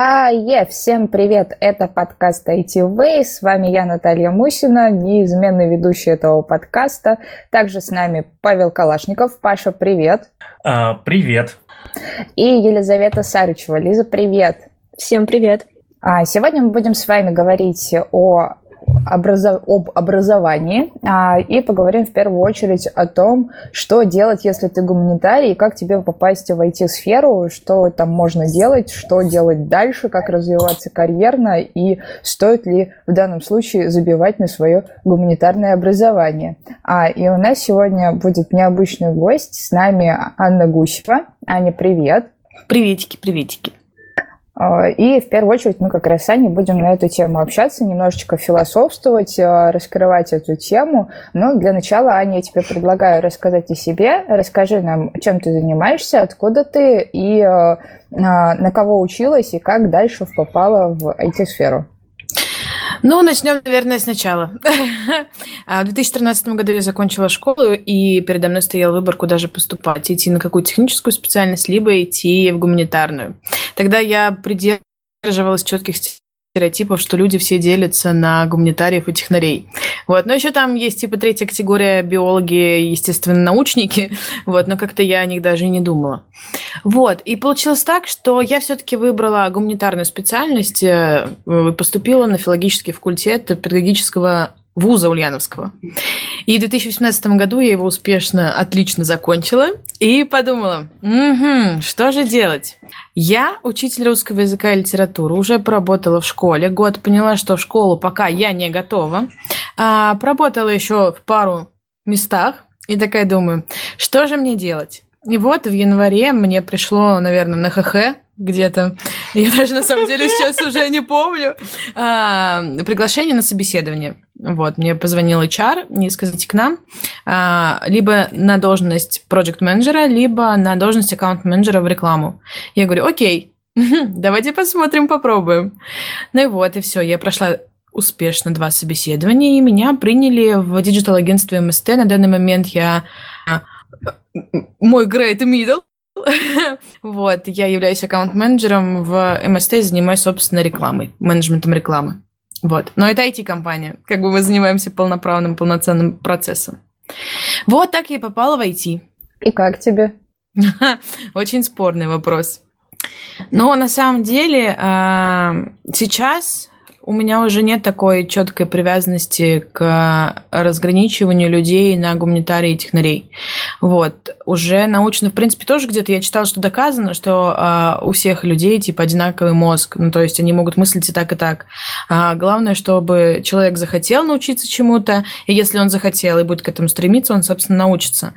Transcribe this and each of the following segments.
А, е, всем привет, это подкаст IT Way, с вами я, Наталья Мусина, неизменный ведущий этого подкаста. Также с нами Павел Калашников. Паша, привет. А, привет. И Елизавета Сарычева. Лиза, привет. Всем привет. А, сегодня мы будем с вами говорить о образов... об образовании а, и поговорим в первую очередь о том, что делать, если ты гуманитарий, как тебе попасть в IT-сферу, что там можно делать, что делать дальше, как развиваться карьерно и стоит ли в данном случае забивать на свое гуманитарное образование. А, и у нас сегодня будет необычный гость, с нами Анна Гусева. Аня, привет! Приветики, приветики. А, и в первую очередь мы как раз с Аней будем на эту тему общаться, немножечко философствовать, а, раскрывать эту тему. Но для начала, Аня, я тебе предлагаю рассказать о себе. Расскажи нам, чем ты занимаешься, откуда ты и а, на кого училась, и как дальше попала в IT-сферу. Ну, начнем, наверное, сначала. А, в 2013 году я закончила школу, и передо мной стоял выбор, куда же поступать. Идти на какую техническую специальность, либо идти в гуманитарную. Тогда я придерживалась четких стереотипов, что люди все делятся на гуманитариев и технарей. Вот. Но еще там есть типа третья категория биологи, естественно, научники, вот, но как-то я о них даже и не думала. Вот. И получилось так, что я все-таки выбрала гуманитарную специальность, э, поступила на филологический факультет педагогического вуза Ульяновского. И в 2018 году я его успешно, отлично закончила и подумала, угу, что же делать? Я учитель русского языка и литературы, уже поработала в школе год, поняла, что в школу пока я не готова. А, поработала еще в пару местах и такая думаю, что же мне делать? И вот в январе мне пришло, наверное, на ХХ где-то, я даже на самом деле сейчас уже не помню, а, приглашение на собеседование. Вот, мне позвонил HR, не сказать к нам, а, либо на должность проект менеджера либо на должность аккаунт-менеджера в рекламу. Я говорю, окей, давайте посмотрим, попробуем. Ну и вот, и все, я прошла успешно два собеседования, и меня приняли в digital-агентстве МСТ. На данный момент я а, мой great middle, вот, я являюсь аккаунт-менеджером в МСТ и занимаюсь, собственно, рекламой, менеджментом рекламы. Вот. Но это IT-компания. Как бы мы занимаемся полноправным, полноценным процессом. Вот так я и попала в IT. И как тебе? Очень спорный вопрос. Но на самом деле а, сейчас у меня уже нет такой четкой привязанности к разграничиванию людей на гуманитарии и технарей. Вот. Уже научно, в принципе, тоже где-то я читала, что доказано, что э, у всех людей типа одинаковый мозг. Ну, то есть они могут мыслить и так, и так. А главное, чтобы человек захотел научиться чему-то, и если он захотел и будет к этому стремиться, он, собственно, научится.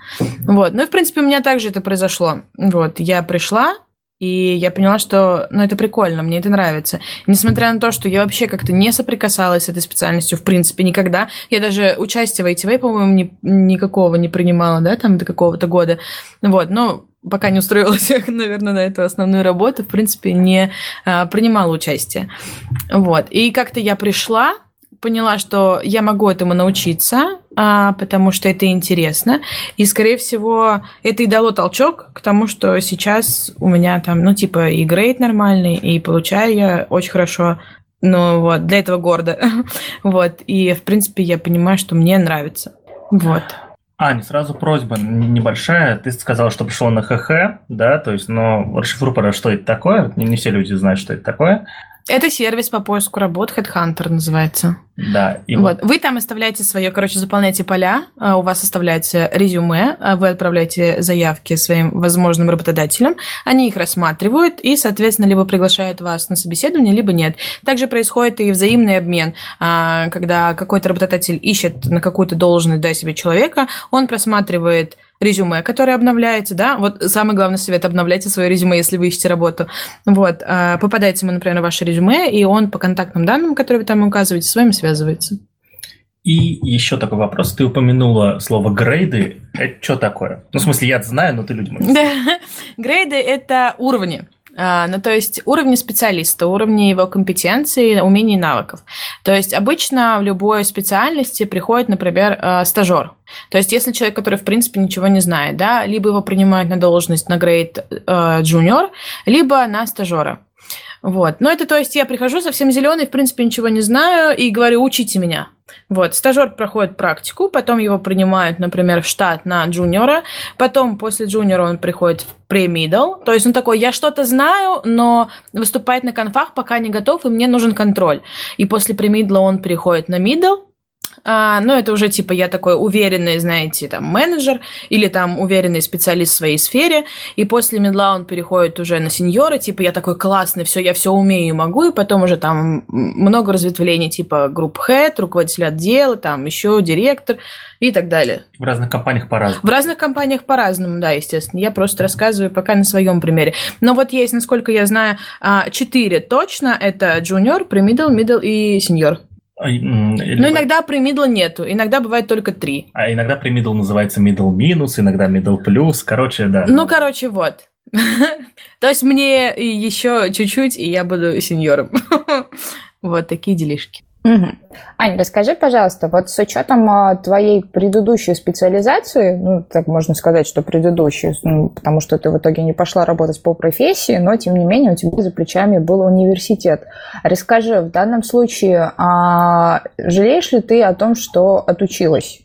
Вот. Ну и, в принципе, у меня также это произошло. Вот. Я пришла, и я поняла, что ну, это прикольно, мне это нравится. Несмотря на то, что я вообще как-то не соприкасалась с этой специальностью, в принципе, никогда. Я даже участие в ITV, по-моему, ни, никакого не принимала, да, там до какого-то года. Вот, но пока не устроилась, наверное, на эту основную работу, в принципе, не а, принимала участие. Вот. И как-то я пришла, поняла, что я могу этому научиться, а, потому что это интересно. И, скорее всего, это и дало толчок к тому, что сейчас у меня там, ну, типа, и грейд нормальный, и получаю я очень хорошо. Ну, вот, для этого гордо. вот. И, в принципе, я понимаю, что мне нравится. Вот. Аня, сразу просьба небольшая. Ты сказала, что пришел на ХХ, да, то есть, но расшифруй, что это такое. Не все люди знают, что это такое. Это сервис по поиску работ, Headhunter называется. Да. И вот. Вы там оставляете свое, короче, заполняете поля, а, у вас оставляется резюме, а вы отправляете заявки своим возможным работодателям, они их рассматривают и, соответственно, либо приглашают вас на собеседование, либо нет. Также происходит и взаимный обмен, а, когда какой-то работодатель ищет на какую-то должность да, себе человека, он просматривает резюме, которое обновляется, да, вот самый главный совет, обновляйте свое резюме, если вы ищете работу, вот, попадается ему, например, на ваше резюме, и он по контактным данным, которые вы там указываете, с вами связывается. И еще такой вопрос. Ты упомянула слово грейды. Это что такое? Ну, в смысле, я знаю, но ты людям Да. Грейды – это уровни. А, ну, то есть уровни специалиста, уровни его компетенции, умений и навыков. То есть обычно в любой специальности приходит, например, а, стажер. То есть если человек, который, в принципе, ничего не знает, да, либо его принимают на должность на грейд а, джуниор, либо на стажера. Вот. Но это, то есть, я прихожу совсем зеленый, в принципе, ничего не знаю, и говорю, учите меня. Вот, стажер проходит практику, потом его принимают, например, в штат на джуниора, потом после джуниора он приходит в премидл, то есть он такой, я что-то знаю, но выступать на конфах пока не готов, и мне нужен контроль. И после премидла он переходит на мидл, а, ну, это уже типа я такой уверенный, знаете, там, менеджер или там уверенный специалист в своей сфере, и после медла он переходит уже на сеньора, типа я такой классный, все, я все умею и могу, и потом уже там много разветвлений, типа групп head, руководитель отдела, там еще директор и так далее. В разных компаниях по-разному. В разных компаниях по-разному, да, естественно. Я просто рассказываю пока на своем примере. Но вот есть, насколько я знаю, а, четыре точно. Это junior, pre-middle, middle и senior. А, или- Но иногда при middle нету, иногда бывает только три. А иногда middle называется middle минус, иногда middle плюс. Короче, да. Ну, короче, вот. То есть мне еще чуть-чуть, и я буду сеньором. Вот такие делишки. Мгм. Ань, расскажи, пожалуйста, вот с учетом а, твоей предыдущей специализации, ну, так можно сказать, что предыдущей, ну, потому что ты в итоге не пошла работать по профессии, но, тем не менее, у тебя за плечами был университет. Расскажи, в данном случае, а, жалеешь ли ты о том, что отучилась?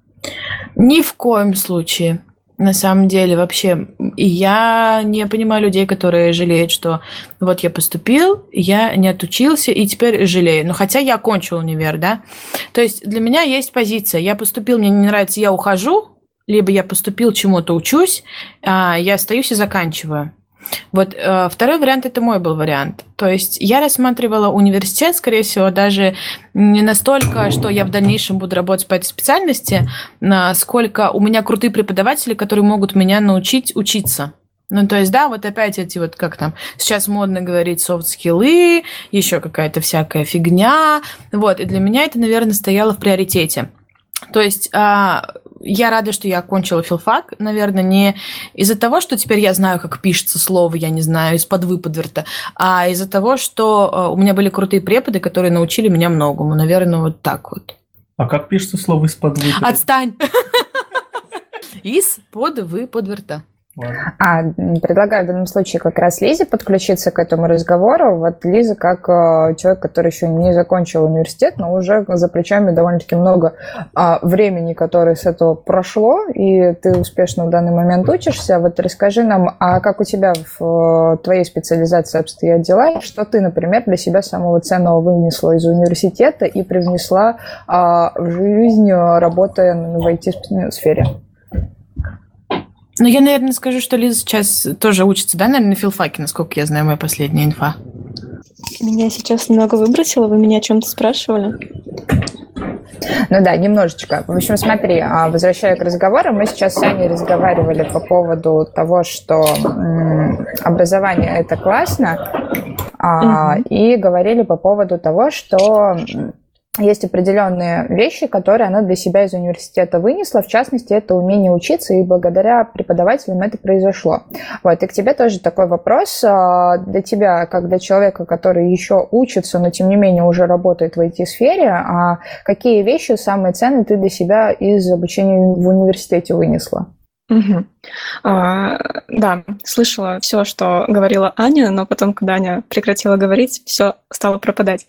Ни в коем случае. На самом деле, вообще, и я не понимаю людей, которые жалеют, что вот я поступил, я не отучился, и теперь жалею. Но хотя я окончил универ, да. То есть для меня есть позиция. Я поступил, мне не нравится, я ухожу, либо я поступил, чему-то учусь, а, я остаюсь и заканчиваю. Вот э, второй вариант это мой был вариант. То есть я рассматривала университет, скорее всего, даже не настолько, что я в дальнейшем буду работать по этой специальности, а, сколько у меня крутые преподаватели, которые могут меня научить учиться. Ну, то есть, да, вот опять эти вот, как там, сейчас модно говорить софт-скиллы, еще какая-то всякая фигня. Вот, и для меня это, наверное, стояло в приоритете. То есть а, я рада, что я окончила филфак, наверное, не из-за того, что теперь я знаю, как пишется слово, я не знаю, из-под выподверта, а из-за того, что а, у меня были крутые преподы, которые научили меня многому. Наверное, вот так вот. А как пишется слово из-под выпада? Отстань! Из-под выподверта. А, предлагаю в данном случае как раз Лизе подключиться к этому разговору. Вот Лиза как э, человек, который еще не закончил университет, но уже за плечами довольно-таки много а, времени, которое с этого прошло, и ты успешно в данный момент учишься. Вот расскажи нам, а как у тебя в э, твоей специализации обстоят дела, что ты, например, для себя самого ценного вынесла из университета и привнесла а, в жизнь, э, работая в IT-сфере? Ну, я, наверное, скажу, что Лиза сейчас тоже учится, да, наверное, на филфаке, насколько я знаю, моя последняя инфа. Меня сейчас немного выбросило, вы меня о чем-то спрашивали? Ну да, немножечко. В общем, смотри, а, возвращая к разговору, мы сейчас с Аней разговаривали по поводу того, что образование это классно, а, и говорили по поводу того, что есть определенные вещи, которые она для себя из университета вынесла. В частности, это умение учиться, и благодаря преподавателям это произошло. Вот, и к тебе тоже такой вопрос. а, Для тебя, как для человека, который еще учится, но тем не менее уже работает в IT-сфере, а какие вещи самые ценные ты для себя из обучения в университете вынесла? Мгм. А, да, слышала все, что говорила Аня, но потом, когда Аня прекратила говорить, все стало пропадать.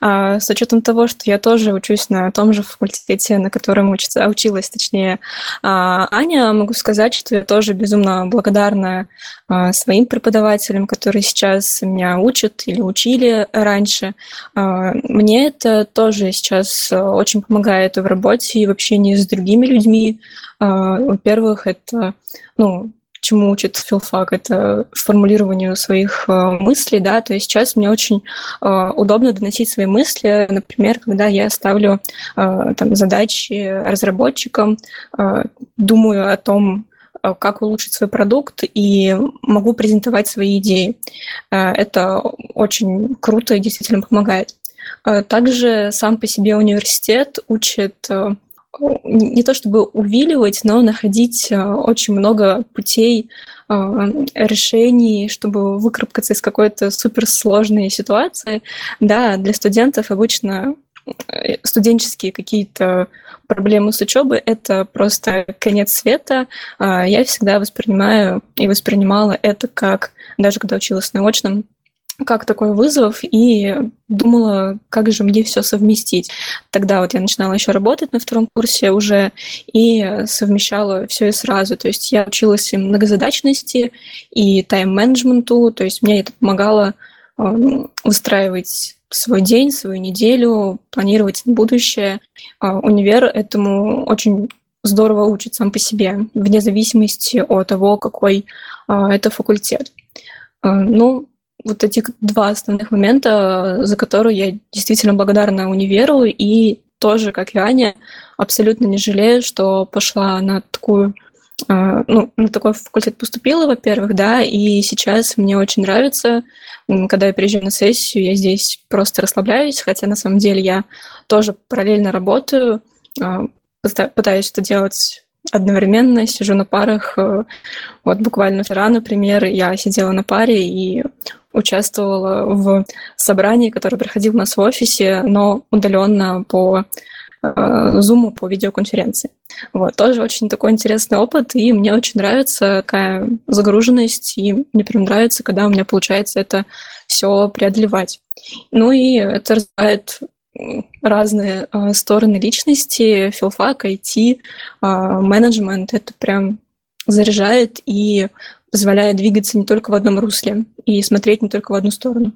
А, с учетом того, что я тоже учусь на том же факультете, на котором учится, училась, точнее, а, Аня, могу сказать, что я тоже безумно благодарна а, своим преподавателям, которые сейчас меня учат или учили раньше. А, Мне это тоже сейчас очень помогает в работе и в общении с другими людьми, а, Во-первых, это, ну, чему учит филфак, это формулированию своих а, мыслей, да, то есть сейчас мне очень а, удобно доносить свои мысли, например, когда я ставлю а, там задачи разработчикам, думаю о том, как улучшить свой продукт и могу презентовать свои идеи. Это очень круто и действительно помогает. Также сам по себе университет учит не не то чтобы увиливать, но находить а, очень много путей а, решений, чтобы выкарабкаться из какой-то суперсложной ситуации. Да, для студентов обычно э, студенческие какие-то проблемы с учебой это просто конец света. А Я всегда воспринимаю и воспринимала это как, даже когда училась на очном, как такой вызов и думала, как же мне все совместить. Тогда вот я начинала еще работать на втором курсе уже и совмещала все и сразу. То есть я училась и многозадачности, и тайм-менеджменту, то есть мне это помогало эм, выстраивать свой день, свою неделю, планировать будущее. А универ этому очень здорово учит сам по себе, вне зависимости от того, какой а, это факультет. А, ну, вот эти два основных момента, за которые я действительно благодарна универу и тоже, как и Аня, абсолютно не жалею, что пошла на такую а, ну, на такой факультет поступила, во-первых, да, и сейчас мне очень нравится, когда я приезжаю на сессию, я здесь просто расслабляюсь, хотя на самом деле я тоже параллельно работаю, а, пытаюсь это делать одновременно, сижу на парах. Э, вот буквально вчера, например, я сидела на паре и участвовала в собрании, которое проходило у нас в офисе, но удаленно по Zoom, э, по видеоконференции. Вот, тоже очень такой интересный опыт, и мне очень нравится такая загруженность, и мне прям нравится, когда у меня получается это все преодолевать. Ну и это развивает разные э, стороны личности, филфак, IT, э, менеджмент. Это прям заряжает и позволяет двигаться не только в одном русле и смотреть не только в одну сторону.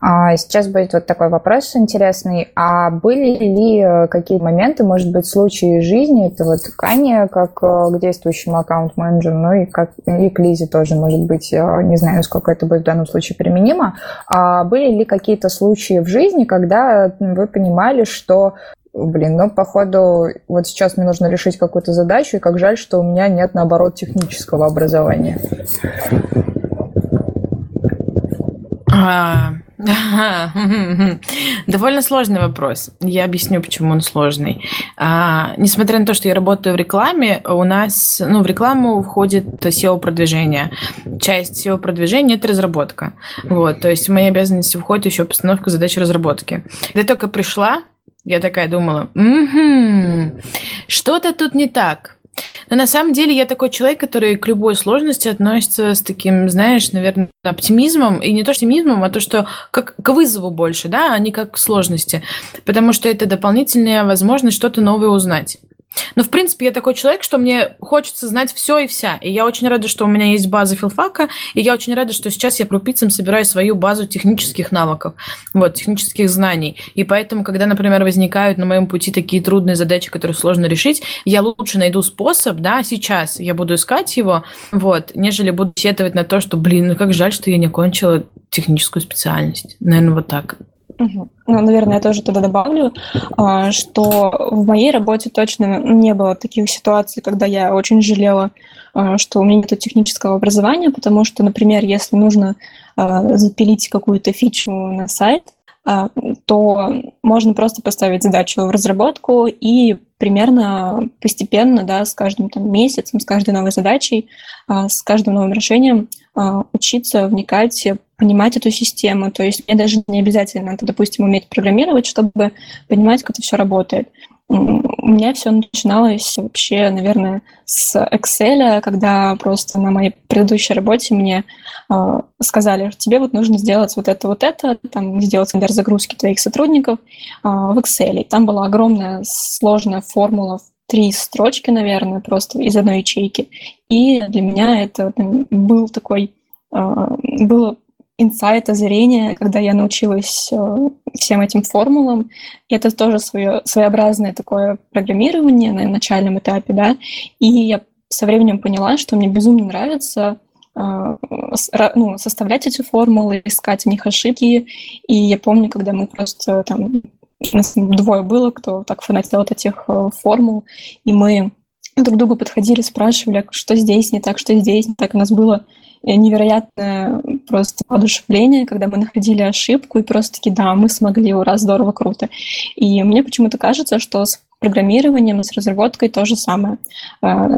А сейчас будет вот такой вопрос интересный. А были ли э, какие моменты, может быть, случаи жизни, это вот Кане как э, к действующему аккаунт-менеджеру, ну и, как, и к Лизе тоже, может быть, не знаю, насколько это будет в данном случае применимо. А были ли какие-то случаи в жизни, когда вы понимали, что блин, ну, походу, вот сейчас мне нужно решить какую-то задачу, и как жаль, что у меня нет, наоборот, технического образования. А, Довольно сложный вопрос. Я объясню, почему он сложный. А, несмотря на то, что я работаю в рекламе, у нас, ну, в рекламу входит SEO-продвижение. Часть SEO-продвижения – это разработка. Вот, то есть в мои обязанности входит еще постановка задач разработки. Когда я только пришла, я такая думала, угу, что-то тут не так. Но на самом деле я такой человек, который к любой сложности относится с таким, знаешь, наверное, оптимизмом. И не то что оптимизмом, а то, что как к вызову больше, да, а не как к сложности. Потому что это дополнительная возможность что-то новое узнать. Но, в принципе, я такой человек, что мне хочется знать все и вся. И я очень рада, что у меня есть база филфака, и я очень рада, что сейчас я крупицам собираю свою базу технических навыков, вот, технических знаний. И поэтому, когда, например, возникают на моем пути такие трудные задачи, которые сложно решить, я лучше найду способ, да, сейчас я буду искать его, вот, нежели буду сетовать на то, что, блин, ну как жаль, что я не кончила техническую специальность. Наверное, вот так. Ну, наверное, я тоже туда добавлю, а, что в моей работе точно не было таких ситуаций, когда я очень жалела, а, что у меня нет технического образования, потому что, например, если нужно а, запилить какую-то фичу на сайт, то можно просто поставить задачу в разработку и примерно постепенно, да, с каждым там, месяцем, с каждой новой задачей, с каждым новым решением учиться вникать, понимать эту систему. То есть мне даже не обязательно, допустим, уметь программировать, чтобы понимать, как это все работает. У меня все начиналось вообще, наверное, с Excel, когда просто на моей предыдущей работе мне э, сказали, тебе вот нужно сделать вот это, вот это, там сделать например, загрузки твоих сотрудников э, в Excel. И там была огромная сложная формула три строчки, наверное, просто из одной ячейки. И для меня это был такой, э, было инсайт, озарение, когда я научилась э, всем этим формулам. И это тоже свое, своеобразное такое программирование на начальном этапе, да. И я со временем поняла, что мне безумно нравится э, ну, составлять эти формулы, искать в них ошибки. И я помню, когда мы просто там, нас двое было, кто так фанател от этих э, формул, и мы друг другу подходили, спрашивали, что здесь не так, что здесь не так. У нас было невероятное просто воодушевление, когда мы находили ошибку и просто таки, да, мы смогли, ура, здорово, круто. И мне почему-то кажется, что с программированием, с разработкой то же самое. А,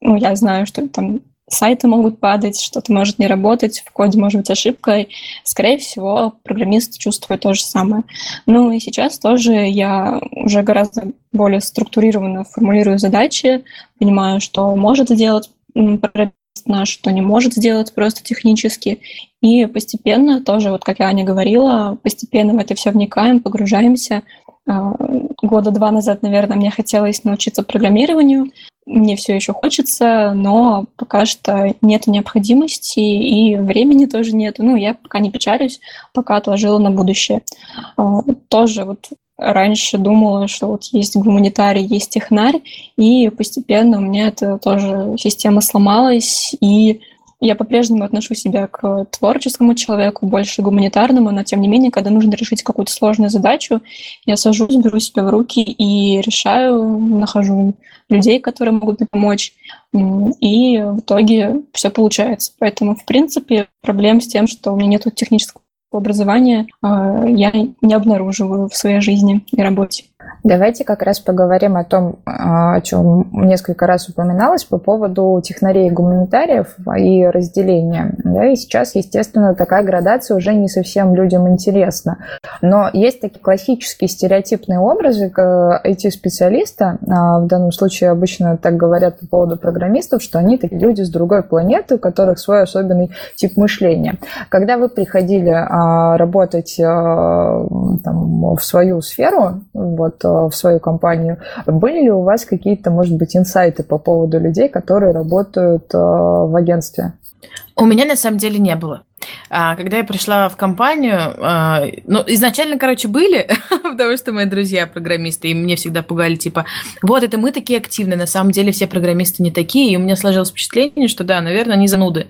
ну, я знаю, что там сайты могут падать, что-то может не работать, в коде может быть ошибка. Скорее всего, программист чувствует то же самое. Ну и сейчас тоже я уже гораздо более структурированно формулирую задачи, понимаю, что может сделать наш, что не может сделать просто технически. И постепенно тоже, вот как я Аня говорила, постепенно в это все вникаем, погружаемся. А, года два назад, наверное, мне хотелось научиться программированию. Мне все еще хочется, но пока что нет необходимости и времени тоже нет. Ну, я пока не печалюсь, пока отложила на будущее. А, тоже вот раньше думала, что вот есть гуманитарий, есть технарь, и постепенно у меня это тоже система сломалась, и я по-прежнему отношу себя к творческому человеку, больше гуманитарному, но тем не менее, когда нужно решить какую-то сложную задачу, я сажусь, беру себя в руки и решаю, нахожу людей, которые могут мне помочь, и в итоге все получается. Поэтому, в принципе, проблем с тем, что у меня нет технического образования а, я не обнаруживаю в своей жизни и работе. Давайте как раз поговорим о том, а, о чем несколько раз упоминалось по поводу технарей и гуманитариев и разделения. Да, и сейчас, естественно, такая градация уже не совсем людям интересна. Но есть такие классические стереотипные образы эти специалиста а, в данном случае обычно так говорят по поводу программистов, что они такие люди с другой планеты, у которых свой особенный тип мышления. Когда вы приходили а, работать там, в свою сферу, вот, в свою компанию. Были ли у вас какие-то, может быть, инсайты по поводу людей, которые работают э, в агентстве? У меня на самом деле не было. А, когда я пришла в компанию, а, ну, изначально, короче, были, потому что мои друзья программисты, и мне всегда пугали, типа, вот, это мы такие активные, на самом деле все программисты не такие, и у меня сложилось впечатление, что да, наверное, они зануды.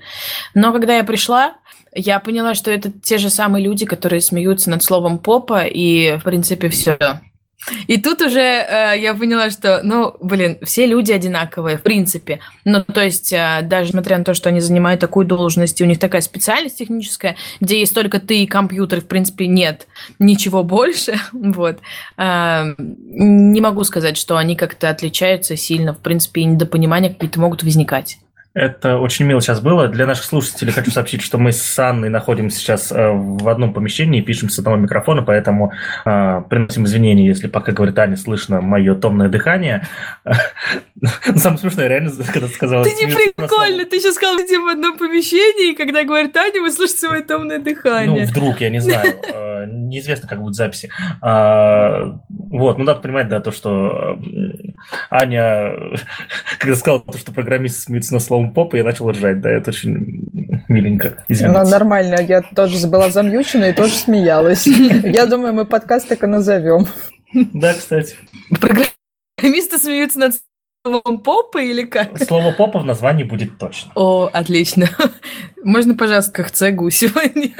Но когда я пришла, я поняла, что это те же самые люди, которые смеются над словом попа, и, в принципе, все. И тут уже э, я поняла, что, ну, блин, все люди одинаковые, в принципе. Ну, то есть, э, даже несмотря на то, что они занимают такую должность, и у них такая специальность техническая, где есть только ты и компьютер, в принципе, нет ничего больше, вот. Э, не могу сказать, что они как-то отличаются сильно, в принципе, и недопонимания какие-то могут возникать. Это очень мило сейчас было. Для наших слушателей хочу сообщить, что мы с Анной находимся сейчас э, в одном помещении, пишем с одного микрофона, поэтому э, приносим извинения, если пока, говорит Аня, слышно мое томное дыхание. Самое смешное, реально, когда ты сказала... Ты не прикольно, ты сейчас сказал, где в одном помещении, и когда говорит Аня, вы слышите свое томное дыхание. Ну, вдруг, я не знаю. Э, неизвестно, как будут записи. А, вот, ну, надо понимать, да, то, что Аня, когда сказала, что программист смеется на слово словом попа, я начал ржать, да, это очень миленько. Извините. Ну, нормально, я тоже была замьючена и тоже смеялась. Я думаю, мы подкаст так и назовем. Да, кстати. Программисты смеются над словом попа или как? Слово попа в названии будет точно. О, отлично. Можно, пожалуйста, как цегу сегодня?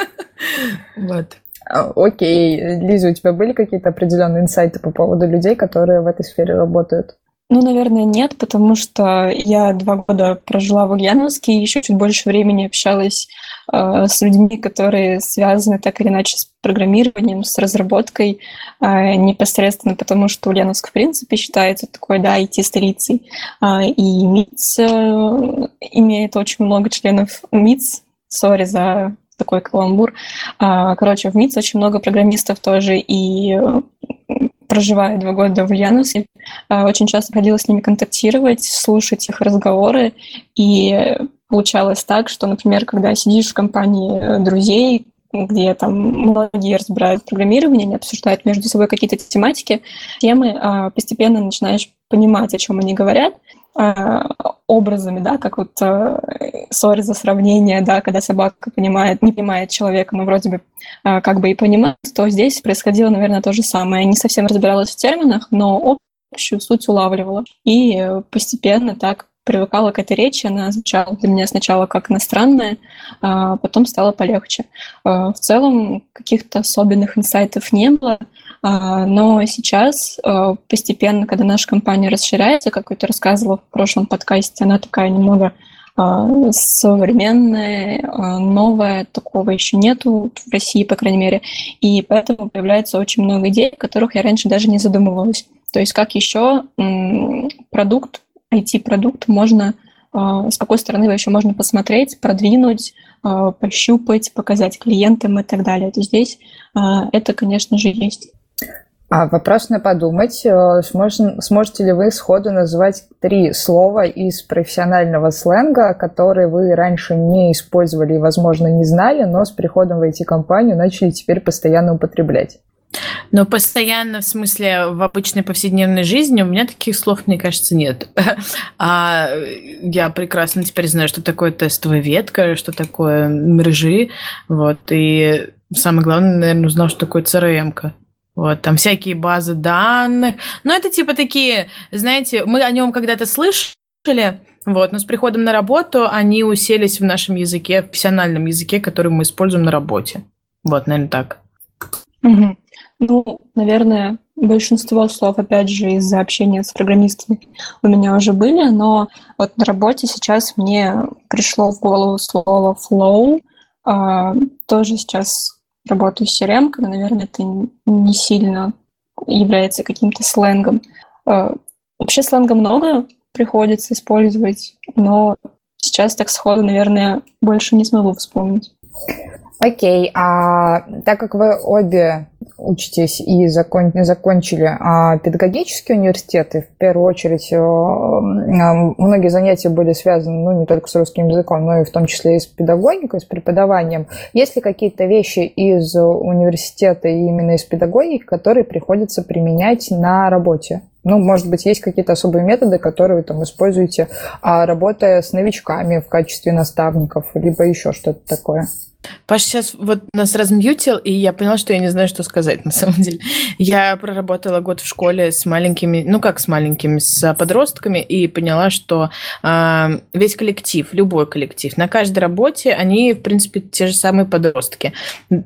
Вот. А, окей. Лиза, у тебя были какие-то определенные инсайты по поводу людей, которые в этой сфере работают? Ну, наверное, нет, потому что я два года прожила в Ульяновске и еще чуть больше времени общалась э, с людьми, которые связаны так или иначе с программированием, с разработкой э, непосредственно, потому что Ульяновск, в принципе, считается такой, да, IT-столицей. Э, и МИЦ э, имеет очень много членов МИЦ, сори за такой каламбур. А, короче, в МИЦ очень много программистов тоже, и проживая два года в Ульяновске, а, очень часто ходила с ними контактировать, слушать их разговоры. И получалось так, что, например, когда сидишь в компании э, друзей, где там многие разбирают программирование, они обсуждают между собой какие-то тематики, темы, а, постепенно начинаешь понимать, о чем они говорят, образами, да, как вот э, ссоры за сравнение, да, когда собака понимает, не понимает человека, но вроде бы э, как бы и понимает, то здесь происходило, наверное, то же самое. Я не совсем разбиралась в терминах, но общую суть улавливала. И постепенно так привыкала к этой речи, она звучала для меня сначала как иностранная, а потом стало полегче. В целом каких-то особенных инсайтов не было, но сейчас а, постепенно, когда наша компания расширяется, как я рассказывала в прошлом подкасте, она такая немного а, современная, новая, такого еще нету в России, по крайней мере, и поэтому появляется очень много идей, о которых я раньше даже не задумывалась. То есть как еще продукт, IT-продукт можно, с какой стороны его еще можно посмотреть, продвинуть, пощупать, показать клиентам и так далее. То здесь это, конечно же, есть. А вопрос на подумать. Э, сможем, сможете ли вы сходу назвать три слова из профессионального сленга, которые вы раньше не использовали и, возможно, не знали, но с приходом в IT-компанию начали теперь постоянно употреблять? Но постоянно, в смысле, в обычной повседневной жизни у меня таких слов, мне кажется, нет. А я прекрасно теперь знаю, что такое тестовая ветка, что такое мрежи, вот, и самое главное, наверное, узнал, что такое CRM-ка. Вот, там всякие базы данных. Но это типа такие, знаете, мы о нем когда-то слышали, вот, но с приходом на работу они уселись в нашем языке, в профессиональном языке, который мы используем на работе. Вот, наверное, так. Угу. Ну, наверное, большинство слов, опять же, из-за общения с программистами у меня уже были, но вот на работе сейчас мне пришло в голову слово flow. А, тоже сейчас работаю с CRM, но, наверное, это не сильно является каким-то сленгом. А, вообще сленга много приходится использовать, но сейчас так сходу, наверное, больше не смогу вспомнить. Окей, а так как вы обе учитесь и закон, закончили а, педагогические университеты, в первую очередь а, многие занятия были связаны ну, не только с русским языком, но и в том числе и с педагогикой, с преподаванием. Есть ли какие-то вещи из университета и именно из педагогики, которые приходится применять на работе? Ну, может быть, есть какие-то особые методы, которые вы там используете, а, работая с новичками в качестве наставников, либо еще что-то такое? Паша сейчас вот нас размьютил, и я поняла, что я не знаю, что сказать на самом деле. Я проработала год в школе с маленькими, ну как с маленькими, с подростками, и поняла, что э, весь коллектив, любой коллектив, на каждой работе они, в принципе, те же самые подростки.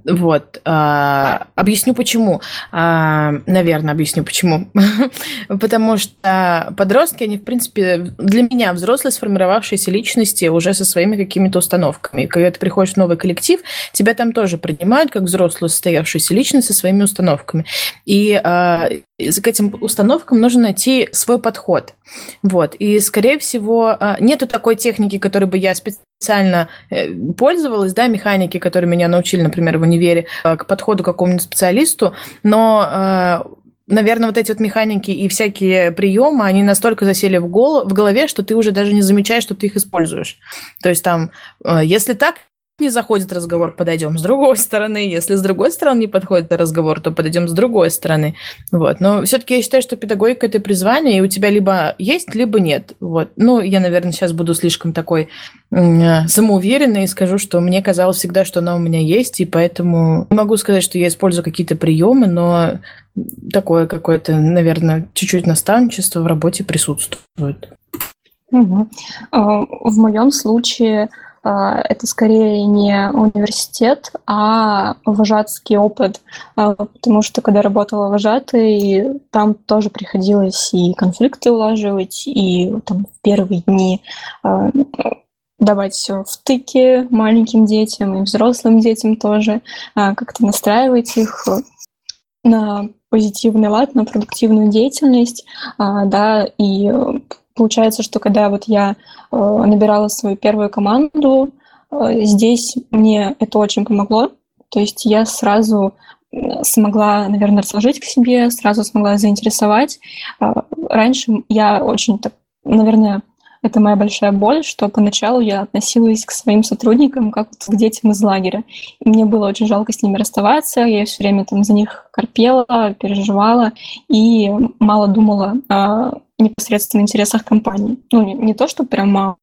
Вот. Э, объясню почему. Э, наверное, объясню почему. Потому что подростки, они, в принципе, для меня взрослые, сформировавшиеся личности уже со своими какими-то установками. Когда ты приходишь в новый коллектив, коллектив, тебя там тоже принимают как взрослую состоявшуюся личность со своими установками. И э, к этим установкам нужно найти свой подход. Вот. И, скорее всего, э, нету такой техники, которой бы я специально э, пользовалась, да, механики, которые меня научили, например, в универе, э, к подходу к какому-нибудь специалисту, но наверное, вот эти вот механики и всякие приемы, они настолько засели в, гол в голове, что ты уже даже не замечаешь, что ты их используешь. То есть там, если так, не заходит разговор, подойдем с другой стороны. Если с другой стороны не подходит разговор, то подойдем с другой стороны. Вот. Но все-таки я считаю, что педагогика это призвание, и у тебя либо есть, либо нет. Вот. Ну, я, наверное, сейчас буду слишком такой э, самоуверенной и скажу, что мне казалось всегда, что она у меня есть, и поэтому могу сказать, что я использую какие-то приемы, но такое какое-то, наверное, чуть-чуть наставничество в работе присутствует. Угу. В моем случае это скорее не университет, а вожатский опыт, а, потому что когда работала вожатой, там тоже приходилось и конфликты улаживать, и там в первые дни а, давать все в тыке маленьким детям и взрослым детям тоже, как-то настраивать их на позитивный лад, на продуктивную деятельность, да, и получается, что когда вот я э, набирала свою первую команду, э, здесь мне это очень помогло. То есть я сразу смогла, наверное, расположить к себе, сразу смогла заинтересовать. Э, раньше я очень, наверное, это моя большая боль, что поначалу я относилась к своим сотрудникам как к детям из лагеря. И мне было очень жалко с ними расставаться, я все время там за них корпела, переживала и мало думала о непосредственно интересах компании. Ну, не, не то, что прям мало,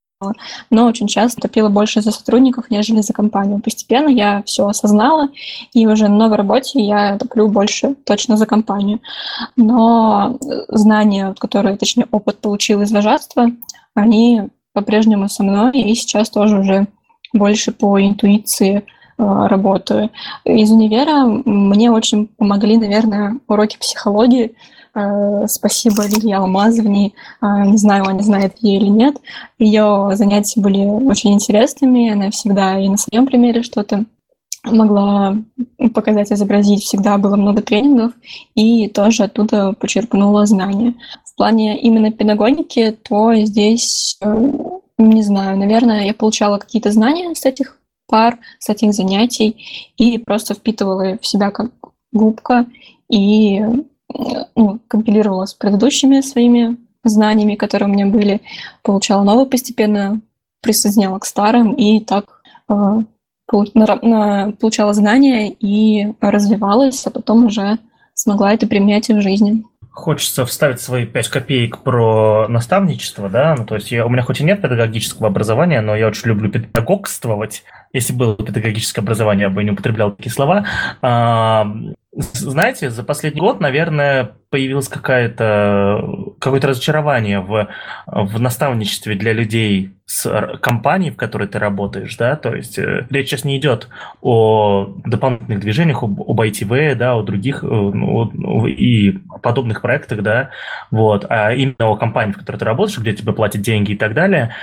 но очень часто топила больше за сотрудников, нежели за компанию. Постепенно я все осознала, и уже на новой работе я топлю больше точно за компанию. Но знания, которые, точнее, опыт получил из вожатства, они по-прежнему со мной, и сейчас тоже уже больше по интуиции э, работаю. Из универа мне очень помогли, наверное, уроки психологии. Э, спасибо Лилии Алмазовне. Э, не знаю, она знает ее или нет. Ее занятия были очень интересными. Она всегда и на своем примере что-то могла показать, изобразить. Всегда было много тренингов, и тоже оттуда почерпнула знания в плане именно педагогики, то здесь, э, не знаю, наверное, я получала какие-то знания с этих пар, с этих занятий и просто впитывала в себя как губка и ну, компилировала с предыдущими своими знаниями, которые у меня были, получала новые постепенно, присоединяла к старым, и так э, получала знания и развивалась, а потом уже смогла это применять в жизни. Хочется вставить свои пять копеек про наставничество, да, ну, то есть я, у меня хоть и нет педагогического образования, но я очень люблю педагогствовать. Если было педагогическое образование, я бы не употреблял такие слова. А, знаете, за последний год, наверное, появилось какое-то какое-то разочарование в, в наставничестве для людей с компанией, в которой ты работаешь, да, то есть э, речь сейчас не идет о дополнительных движениях, об, об ITV, да, о других э, ну, и подобных проектах, да, вот, а именно о компании, в которой ты работаешь, где тебе платят деньги и так далее,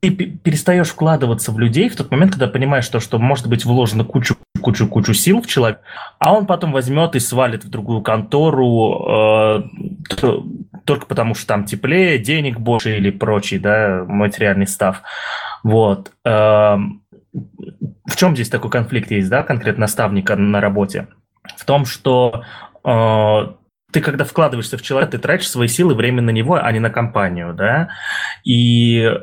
ты перестаешь вкладываться в людей в тот момент, когда понимаешь то, что может быть вложено кучу кучу кучу сил в человека, а он потом возьмет и свалит в другую контору э, только потому, что там теплее, денег больше или прочий, да, материальный став. Вот. Э, в чем здесь такой конфликт есть, да, конкретно наставника на работе? В том, что э, ты когда вкладываешься в человека, ты тратишь свои силы, время на него, а не на компанию, да, и э,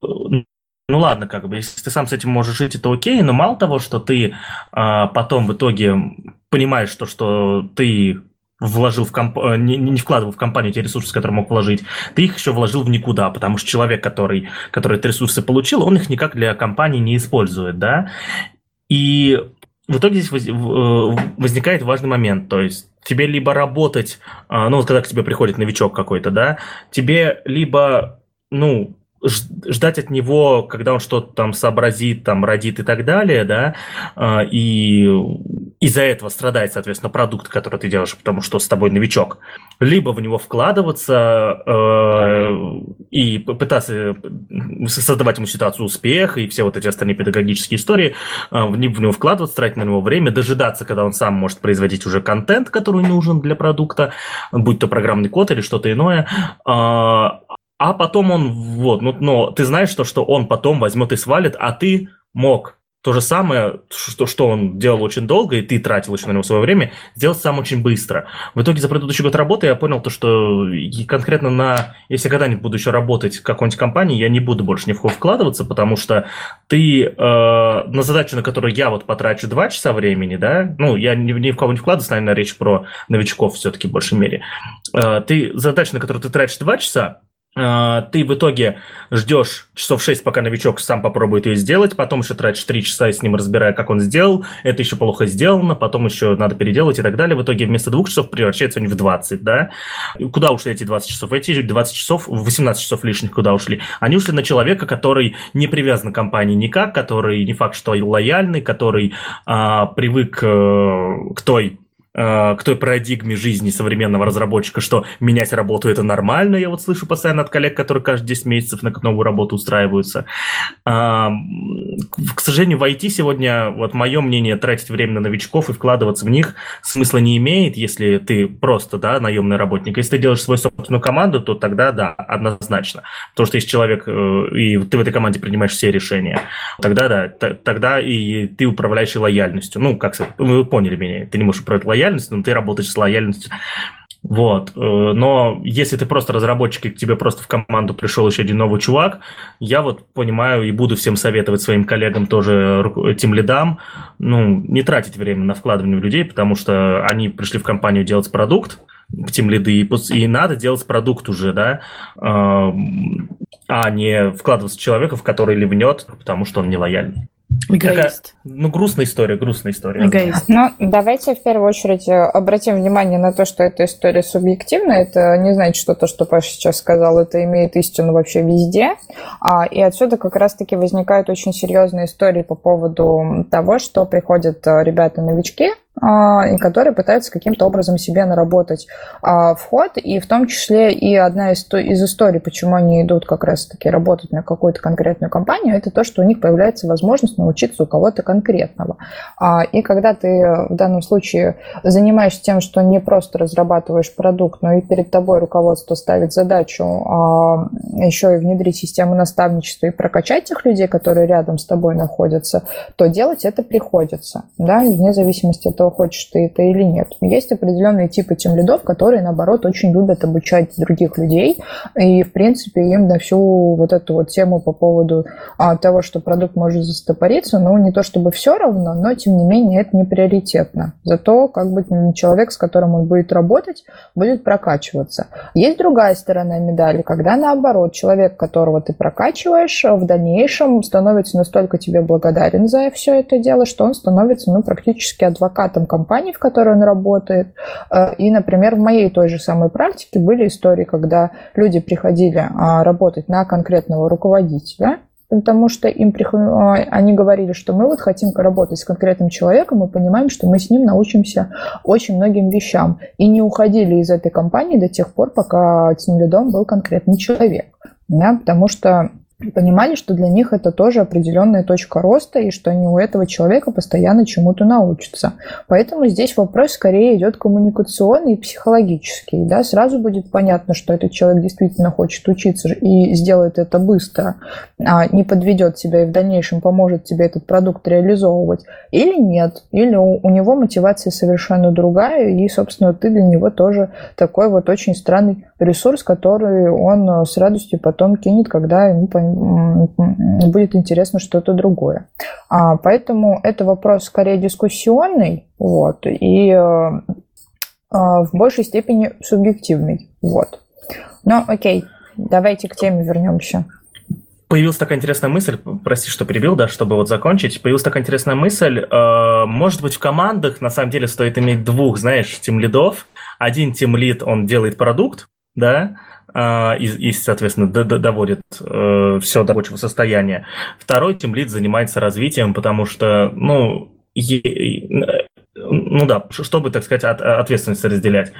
ну ладно, как бы, если ты сам с этим можешь жить, это окей, но мало того, что ты а, потом в итоге понимаешь, то, что ты вложил в комп... Э, не, не вкладывал в компанию те ресурсы, которые мог вложить, ты их еще вложил в никуда, потому что человек, который, который эти ресурсы получил, он их никак для компании не использует, да, и в итоге здесь э, возникает важный момент, то есть тебе либо работать, а, ну вот когда к тебе приходит новичок какой-то, да, тебе либо, ну, ждать от него, когда он что-то там сообразит, там родит и так далее, да, а, и из-за этого страдает, соответственно, продукт, который ты делаешь, потому что с тобой новичок, либо в него вкладываться э, и пытаться создавать ему ситуацию успеха и все вот эти остальные педагогические истории, э, в него вкладываться, тратить на него время, дожидаться, когда он сам может производить уже контент, который нужен для продукта, будь то программный код или что-то иное, а, а потом он, вот, ну, но ты знаешь, что, что он потом возьмет и свалит, а ты мог то же самое, что, что он делал очень долго, и ты тратил еще на него свое время, сделать сам очень быстро. В итоге за предыдущий год работы я понял то, что конкретно на... Если когда-нибудь буду еще работать в какой-нибудь компании, я не буду больше ни в кого вкладываться, потому что ты э, на задачу, на которую я вот потрачу два часа времени, да, ну, я ни, ни в кого не вкладываюсь, наверное, речь про новичков все-таки в большей мере. Э, ты задачу, на которую ты тратишь два часа, ты в итоге ждешь часов 6, пока новичок сам попробует ее сделать, потом еще тратишь 3 часа с ним разбирая, как он сделал, это еще плохо сделано, потом еще надо переделать и так далее. В итоге вместо двух часов превращается они в 20, да? Куда ушли эти 20 часов? Эти 20 часов, 18 часов лишних куда ушли? Они ушли на человека, который не привязан к компании никак, который не факт, что лояльный, который а, привык а, к той к той парадигме жизни современного разработчика, что менять работу это нормально. Я вот слышу постоянно от коллег, которые каждые 10 месяцев на новую работу устраиваются. К сожалению, в IT сегодня, вот мое мнение, тратить время на новичков и вкладываться в них смысла не имеет, если ты просто, да, наемный работник. Если ты делаешь свою собственную команду, то тогда, да, однозначно. Потому что если человек, э, и ты в этой команде принимаешь все решения, тогда, да, тогда и ты управляешь лояльностью. Ну, как вы поняли меня, ты не можешь управлять лояльностью, лояльностью, но ты работаешь с лояльностью. Вот. Э, но если ты просто разработчик, и к тебе просто в команду пришел еще один новый чувак, я вот понимаю и буду всем советовать своим коллегам тоже, тем лидам, ну, не тратить время на вкладывание в людей, потому что они пришли в компанию делать продукт, тем лиды, и, и надо делать продукт уже, да, а не вкладываться в человека, в который ливнет, потому что он не лояльный. Эгоист. ну, грустная история, грустная история. Эгоист. Ну, давайте в первую очередь э, обратим внимание на то, что эта история субъективная. Это не значит, что то, что Паша сейчас сказал, это имеет истину вообще везде. А, и отсюда как раз-таки возникают очень серьезные истории по поводу того, что приходят э, ребята-новички, и которые пытаются каким-то образом себе наработать а, вход, и в том числе и одна из, из историй, почему они идут как раз-таки работать на какую-то конкретную компанию, это то, что у них появляется возможность научиться у кого-то конкретного. А, и когда ты в данном случае занимаешься тем, что не просто разрабатываешь продукт, но и перед тобой руководство ставит задачу еще и внедрить систему наставничества и прокачать тех людей, которые рядом с тобой находятся, то делать это приходится, да, вне зависимости от того, хочешь ты это или нет. Есть определенные типы тем лидов, которые, наоборот, очень любят обучать других людей, и, в принципе, им на всю вот эту вот тему по поводу а, того, что продукт может застопориться, ну, не то чтобы все равно, но, тем не менее, это не приоритетно. Зато, как бы, человек, с которым он будет работать, будет прокачиваться. Есть другая сторона медали, когда, наоборот, человек, которого ты прокачиваешь, в дальнейшем становится настолько тебе благодарен за все это дело, что он становится, ну, практически адвокатом компании, в которой он работает. Э, и, например, в моей той же самой практике были истории, когда люди приходили а, работать на конкретного руководителя, потому что им а, они говорили, что мы вот хотим работать с конкретным человеком и понимаем, что мы с ним научимся очень многим вещам. И не уходили из этой компании до тех пор, пока тем лидом был конкретный человек. Да, потому что понимали, что для них это тоже определенная точка роста, и что они у этого человека постоянно чему-то научатся. Поэтому здесь вопрос скорее идет коммуникационный и психологический. Да? Сразу будет понятно, что этот человек действительно хочет учиться и сделает это быстро, а не подведет себя и в дальнейшем поможет тебе этот продукт реализовывать. Или нет, или у, у него мотивация совершенно другая, и, собственно, ты для него тоже такой вот очень странный ресурс, который он с радостью потом кинет, когда ему будет интересно что-то другое. А, поэтому это вопрос скорее дискуссионный, вот, и а, в большей степени субъективный, вот. Но окей, давайте к теме вернемся. Появилась такая интересная мысль, прости, что перебил, да, чтобы вот закончить. Появилась такая интересная мысль, э, может быть, в командах на самом деле стоит иметь двух, знаешь, тем лидов. Один тем лид, он делает продукт, да, и, и, соответственно, доводит э, все до рабочего состояния. Второй тимлит занимается развитием, потому что, ну, ну да, чтобы, так сказать, от, ответственность разделять.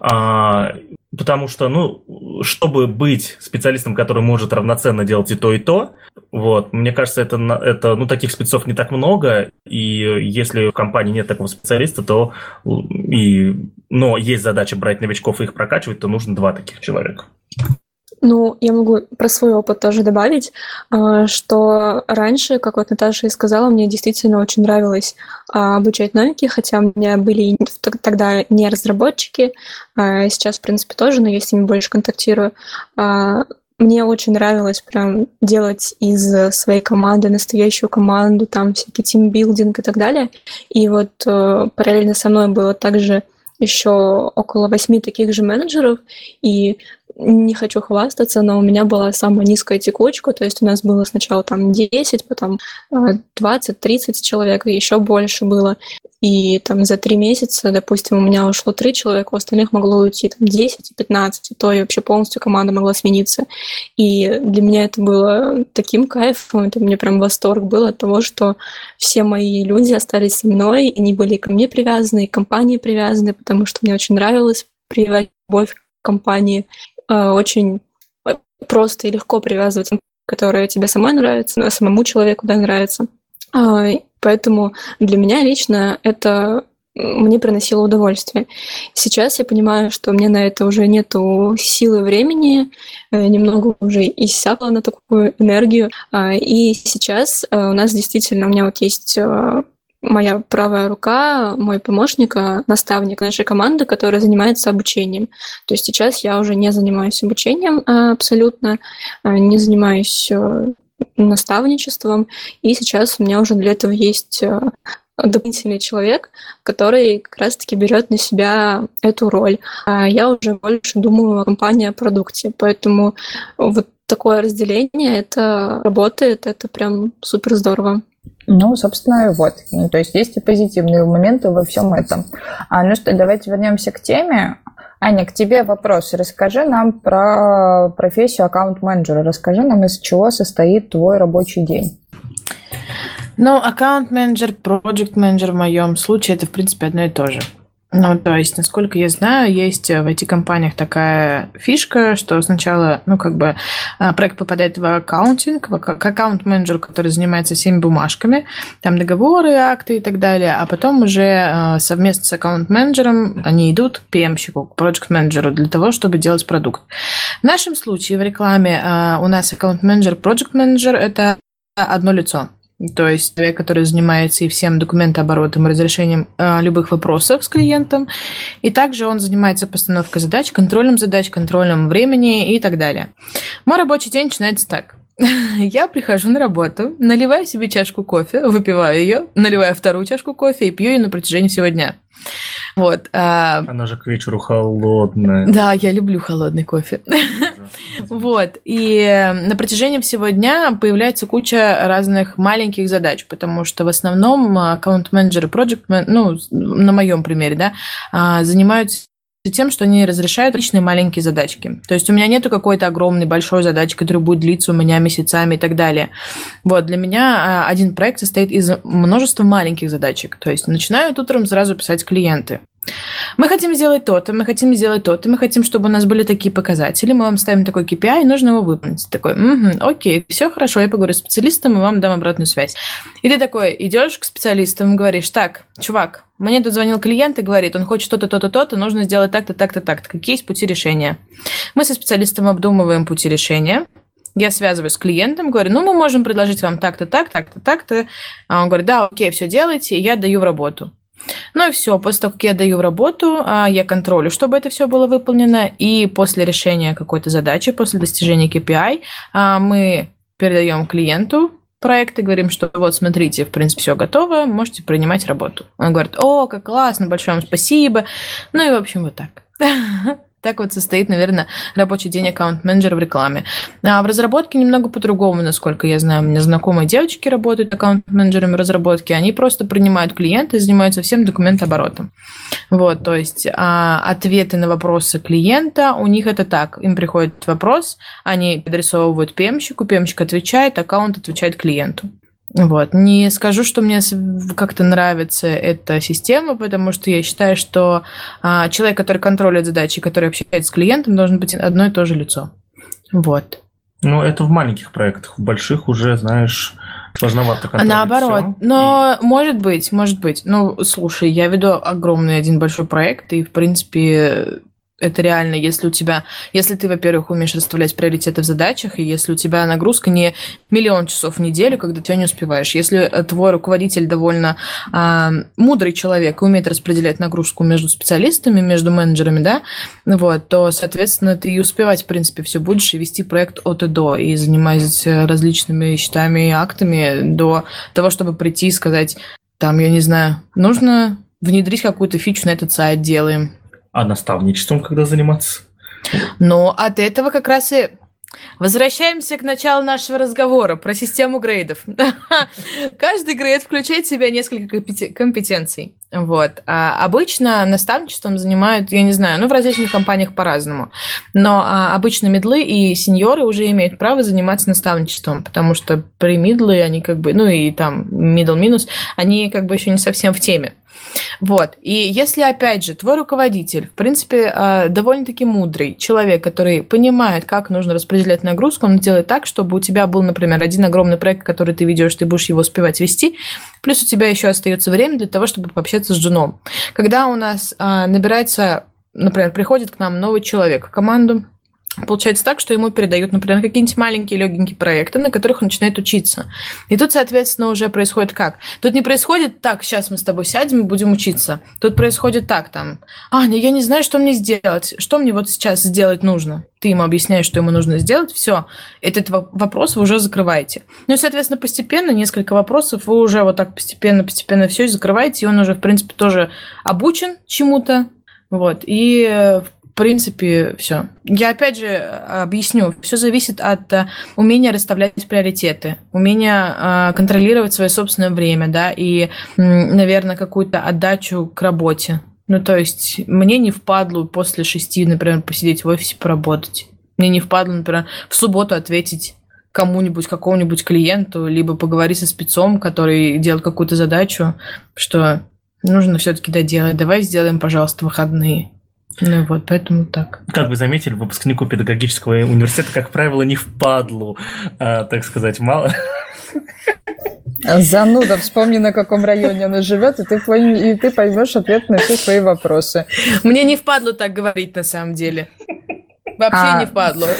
А, потому что, ну, чтобы быть специалистом, который может равноценно делать и то, и то, вот, мне кажется, это, это ну, таких спецов не так много, и если в компании нет такого специалиста, то и, но есть задача брать новичков и их прокачивать, то нужно два таких человека. Ну, я могу про свой опыт тоже добавить, а, что раньше, как вот Наташа и сказала, мне действительно очень нравилось а, обучать новики, хотя у меня были тогда не разработчики, а сейчас, в принципе, тоже, но я с ними больше контактирую. Мне очень нравилось прям делать из своей команды настоящую команду, там всякий тимбилдинг и так далее. И вот э, параллельно со мной было также еще около восьми таких же менеджеров, и не хочу хвастаться, но у меня была самая низкая текучка, то есть у нас было сначала там 10, потом 20-30 э, человек, и еще больше было. И там за три месяца, допустим, у меня ушло три человека, у остальных могло уйти там 10, 15, и то и вообще полностью команда могла смениться. И для меня это было таким кайфом, это мне прям восторг был от того, что все мои люди остались со мной, они были ко мне привязаны, и к компании привязаны, потому что мне очень нравилось прививать любовь к компании. Э, очень просто и легко привязываться, которая тебе самой нравится, самому человеку да, нравится. А, поэтому для меня лично это мне приносило удовольствие. Сейчас я понимаю, что мне на это уже нету силы времени, э, немного уже иссякла на такую энергию. А, и сейчас э, у нас действительно, у меня вот есть моя правая рука, мой помощник, а, наставник нашей команды, который занимается обучением. То есть сейчас я уже не занимаюсь обучением а, абсолютно, а, не занимаюсь наставничеством, и сейчас у меня уже для этого есть дополнительный человек, который как раз-таки берет на себя эту роль. А я уже больше думаю о компании, о продукте. Поэтому вот такое разделение, это работает, это прям супер здорово. Ну, собственно, вот. То есть есть и позитивные моменты во всем этом. А, ну что, давайте вернемся к теме. Аня, к тебе вопрос. Расскажи нам про профессию аккаунт-менеджера. Расскажи нам, из чего состоит твой рабочий день. Ну, аккаунт-менеджер, проект-менеджер в моем случае это, в принципе, одно и то же. Ну, то есть, насколько я знаю, есть в IT-компаниях такая фишка, что сначала, ну, как бы а, проект попадает в аккаунтинг, в аккаунт-менеджер, который занимается всеми бумажками, там договоры, акты и так далее, а потом уже а, совместно с аккаунт-менеджером они идут к PM-щику, к проект-менеджеру для того, чтобы делать продукт. В нашем случае в рекламе а, у нас аккаунт-менеджер, проект-менеджер – это одно лицо. То есть человек, который занимается и всем документооборотом, и разрешением э, любых вопросов с клиентом. И также он занимается постановкой задач, контролем задач, контролем времени и так далее. Мой рабочий день начинается так. Я прихожу на работу, наливаю себе чашку кофе, выпиваю ее, наливаю вторую чашку кофе и пью ее на протяжении всего дня. Вот. А... Она же к вечеру холодная. Да, я люблю холодный кофе. Вот. И на протяжении всего дня появляется куча разных маленьких задач, потому что в основном аккаунт-менеджеры, проект ну, на моем примере, да, а, занимаются тем, что они разрешают личные маленькие задачки. То есть у меня нету какой-то огромной большой задачи, которая будет длиться у меня месяцами и так далее. Вот, для меня а, один проект состоит из множества маленьких задачек. То есть начинают утром сразу писать клиенты. Мы хотим сделать то-то, мы хотим сделать то-то, мы хотим, чтобы у нас были такие показатели, мы вам ставим такой KPI, и нужно его выполнить. Такой, угу, окей, все хорошо, я поговорю с специалистом и вам дам обратную связь. И ты такой идешь к специалистам говоришь, так, чувак, мне тут звонил клиент и говорит, он хочет то-то, то-то, то-то, нужно сделать так-то, так-то, так-то. Какие есть пути решения? Мы со специалистом обдумываем пути решения, я связываюсь с клиентом, говорю, ну, мы можем предложить вам так-то, так, так-то, так-то. А он говорит, да, окей, все делайте, и я даю в работу. Ну и все, после того, как я даю работу, а, я контролю, чтобы это все было выполнено, и после решения какой-то задачи, после достижения KPI, а, мы передаем клиенту проект и говорим, что вот, смотрите, в принципе, все готово, можете принимать работу. Он говорит, о, как классно, большое вам спасибо. Ну и, в общем, вот так. Так вот состоит, наверное, рабочий день аккаунт-менеджера в рекламе. А в разработке немного по-другому, насколько я знаю. У меня знакомые девочки работают аккаунт-менеджерами разработки. Они просто принимают клиента и занимаются всем документооборотом. Вот, то есть а, ответы на вопросы клиента, у них это так. Им приходит вопрос, они подрисовывают пемщику, пемщик отвечает, аккаунт отвечает клиенту. Вот. Не скажу, что мне как-то нравится эта система, потому что я считаю, что а, человек, который контролирует задачи, который общается с клиентом, должен быть одно и то же лицо. Вот. Ну, это в маленьких проектах. В больших уже, знаешь, сложновато контролировать. Наоборот. Все. Но и... может быть, может быть. Ну, слушай, я веду огромный один большой проект, и, в принципе, это реально, если у тебя, если ты, во-первых, умеешь расставлять приоритеты в задачах, и если у тебя нагрузка не миллион часов в неделю, когда ты не успеваешь, если э, твой руководитель довольно э, мудрый человек и умеет распределять нагрузку между специалистами, между менеджерами, да, вот, то, соответственно, ты и успевать, в принципе, все будешь и вести проект от и до, и занимаясь различными счетами и актами до того, чтобы прийти и сказать, там, я не знаю, нужно внедрить какую-то фичу на этот сайт, делаем а наставничеством когда заниматься? Но от этого как раз и Возвращаемся к началу нашего разговора про систему грейдов. Каждый грейд включает в себя несколько компетенций. Вот. А обычно наставничеством занимают, я не знаю, ну, в различных компаниях по-разному. Но а, обычно медлы и сеньоры уже имеют право заниматься наставничеством, потому что при медлы они как бы, ну, и там middle минус, они как бы еще не совсем в теме. Вот. И если, опять же, твой руководитель, в принципе, э, довольно-таки мудрый человек, который понимает, как нужно распределять нагрузку, он делает так, чтобы у тебя был, например, один огромный проект, который ты ведешь, ты будешь его успевать вести, плюс у тебя еще остается время для того, чтобы пообщаться с женом. Когда у нас э, набирается, например, приходит к нам новый человек в команду, Получается так, что ему передают, например, какие-нибудь маленькие легенькие проекты, на которых он начинает учиться. И тут, соответственно, уже происходит как? Тут не происходит так, сейчас мы с тобой сядем и будем учиться. Тут происходит так, там, Аня, я не знаю, что мне сделать, что мне вот сейчас сделать нужно. Ты ему объясняешь, что ему нужно сделать, все, этот вопрос вы уже закрываете. Ну и, соответственно, постепенно, несколько вопросов вы уже вот так постепенно-постепенно все закрываете, и он уже, в принципе, тоже обучен чему-то, вот. И в принципе, все. Я опять же объясню. Все зависит от uh, умения расставлять приоритеты, умения uh, контролировать свое собственное время, да, и, наверное, какую-то отдачу к работе. Ну, то есть, мне не впадло после шести, например, посидеть в офисе, поработать. Мне не впадло, например, в субботу ответить кому-нибудь, какому-нибудь клиенту, либо поговорить со спецом, который делает какую-то задачу, что нужно все-таки доделать. Давай сделаем, пожалуйста, выходные. Ну вот, поэтому так. Как вы заметили, выпускнику педагогического университета, как правило, не впадлу, а, так сказать, мало. Зануда, вспомни, на каком районе она живет, и ты, и ты поймешь ответ на все свои вопросы. Мне не впадло так говорить на самом деле. Вообще а... не впадло.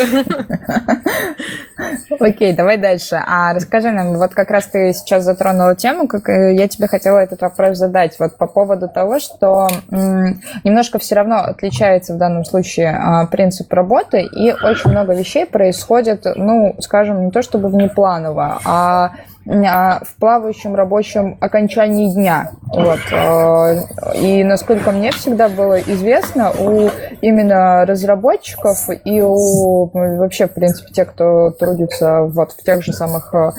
Окей, давай дальше. А расскажи нам, вот как раз ты сейчас затронула тему, как э, я тебе хотела этот вопрос задать, вот по поводу того, что немножко все равно отличается в данном случае а, принцип работы, и очень много вещей происходит, ну, скажем, не то чтобы внепланово, а а, в плавающем рабочем окончании дня. Вот. А, и насколько мне всегда было известно, у именно разработчиков и у вообще, в принципе, тех, кто трудится вот в тех же самых а,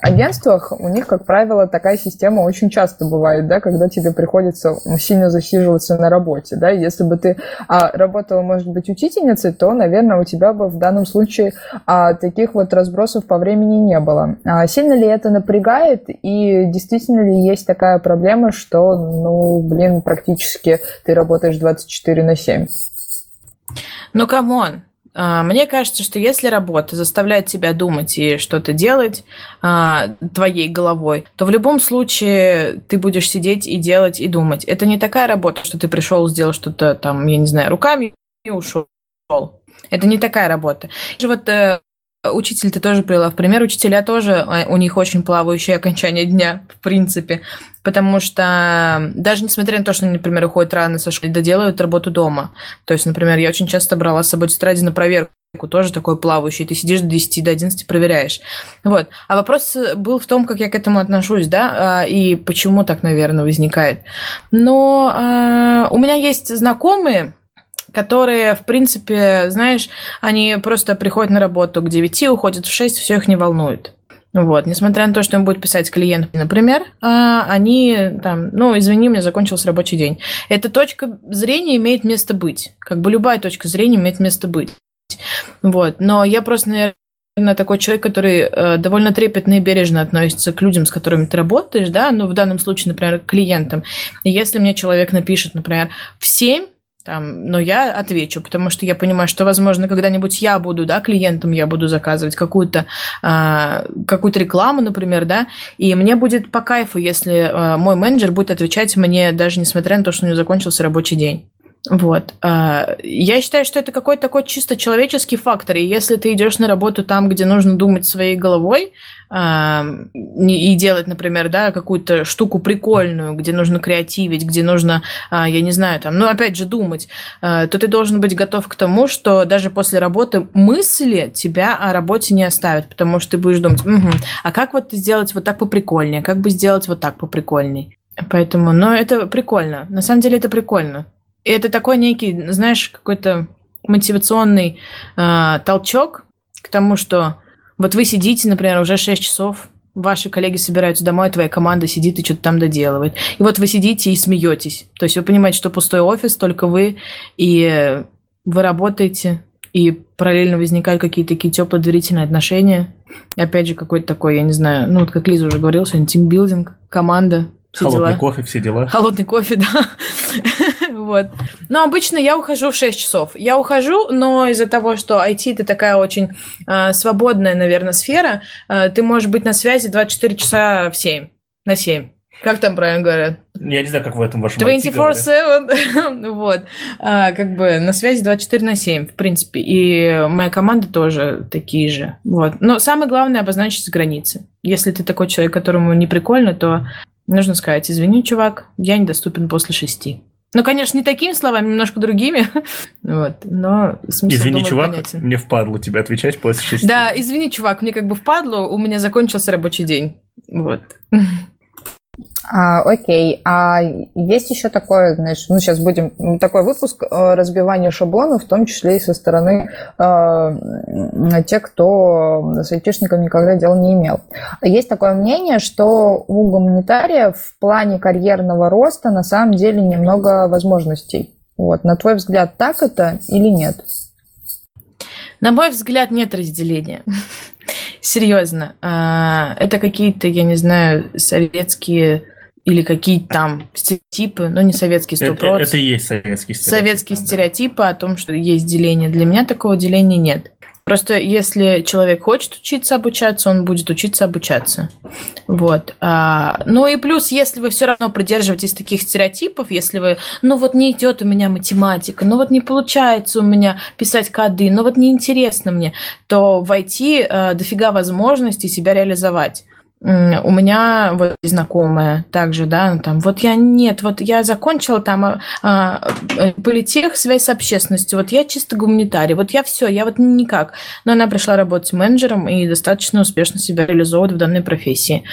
агентствах, у них, как правило, такая система очень часто бывает, да, когда тебе приходится сильно засиживаться на работе. Да? Если бы ты работала, может быть, учительницей, то, наверное, у тебя бы в данном случае таких вот разбросов по времени не было. Сильно сильно ли это напрягает, и действительно ли есть такая проблема, что, ну, блин, практически ты работаешь 24 на 7? Ну, come on, а, мне кажется, что если работа заставляет тебя думать и что-то делать а, твоей головой, то в любом случае ты будешь сидеть и делать и думать. Это не такая работа, что ты пришел, сделал что-то там, я не знаю, руками и ушел. Это не такая работа. Вот э, Учитель ты тоже привела в пример. Учителя тоже, э, у них очень плавающее окончание дня, в принципе. Потому что даже несмотря на то, что они, например, уходят рано со школы, доделают работу дома. То есть, например, я очень часто брала с собой тетради на проверку тоже такой плавающий, ты сидишь до 10, до 11, проверяешь. Вот. А вопрос был в том, как я к этому отношусь, да, а, и почему так, наверное, возникает. Но а, у меня есть знакомые, которые, в принципе, знаешь, они просто приходят на работу к 9, уходят в 6, все их не волнует. Вот, несмотря на то, что им будет писать клиент, например, а, они там, ну, извини, меня закончился рабочий день. Эта точка зрения имеет место быть. Как бы любая точка зрения имеет место быть. Вот, но я просто, наверное, такой человек, который э, довольно трепетно и бережно относится к людям, с которыми ты работаешь, да, ну, в данном случае, например, к клиентам. Если мне человек напишет, например, в 7 там, но я отвечу, потому что я понимаю, что, возможно, когда-нибудь я буду, да, клиентом, я буду заказывать какую-то а, какую-то рекламу, например, да, и мне будет по кайфу, если а, мой менеджер будет отвечать мне даже несмотря на то, что у него закончился рабочий день. Вот. А, я считаю, что это какой-то такой чисто человеческий фактор. И если ты идешь на работу там, где нужно думать своей головой а, и делать, например, да, какую-то штуку прикольную, где нужно креативить, где нужно, а, я не знаю, там, ну, опять же, думать, то ты должен быть готов к тому, что даже после работы мысли тебя о работе не оставят, потому что ты будешь думать, угу, а как вот сделать вот так поприкольнее, как бы сделать вот так поприкольней. Поэтому, ну, это прикольно. На самом деле это прикольно. Это такой некий, знаешь, какой-то мотивационный э, толчок к тому, что вот вы сидите, например, уже 6 часов, ваши коллеги собираются домой, твоя команда сидит и что-то там доделывает. И вот вы сидите и смеетесь. То есть вы понимаете, что пустой офис, только вы, и вы работаете, и параллельно возникают какие-то такие теплые доверительные отношения. И опять же, какой-то такой, я не знаю, ну вот как Лиза уже говорила сегодня, тимбилдинг, команда, все Холодный дела. кофе, все дела. Холодный кофе, да. вот. Но обычно я ухожу в 6 часов. Я ухожу, но из-за того, что IT это такая очень э, свободная, наверное, сфера, э, ты можешь быть на связи 24 часа в 7, на 7. Как там правильно говорят? Я не знаю, как в этом вашем 24-7, вот. А, как бы на связи 24 на 7, в принципе. И моя команда тоже такие же. Вот. Но самое главное обозначить границы. Если ты такой человек, которому не прикольно, то Нужно сказать, извини, чувак, я недоступен после шести. Ну, конечно, не такими словами, немножко другими. вот, но смысл, Извини, думаю, чувак, понятен. мне впадло тебе отвечать после шести. Да, извини, чувак, мне как бы впадло, у меня закончился рабочий день. Вот. А, окей, а есть еще такое, знаешь, ну сейчас будем такой выпуск э, разбивания шаблонов, в том числе и со стороны э, тех, кто с айтишником никогда дела не имел. Есть такое мнение, что у гуманитариев в плане карьерного роста на самом деле немного возможностей. Вот, на твой взгляд, так это или нет? На мой взгляд, нет разделения. Серьезно. А, это какие-то, я не знаю, советские или какие-то там стереотипы, но не советские сто Это, это и есть советские стереотипы. Советские да. стереотипы о том, что есть деление. Для меня такого деления нет. Просто если человек хочет учиться обучаться, он будет учиться обучаться. Вот. А, ну и плюс, если вы все равно придерживаетесь таких стереотипов, если вы, ну вот не идет у меня математика, ну вот не получается у меня писать коды, ну вот неинтересно мне, то войти э, дофига возможностей себя реализовать. У меня вот знакомая также, да, ну, там, вот я нет, вот я закончила там а, а, политех, связь с общественностью, вот я чисто гуманитарий, вот я все, я вот никак. Но она пришла работать менеджером и достаточно успешно себя реализовывает в данной профессии.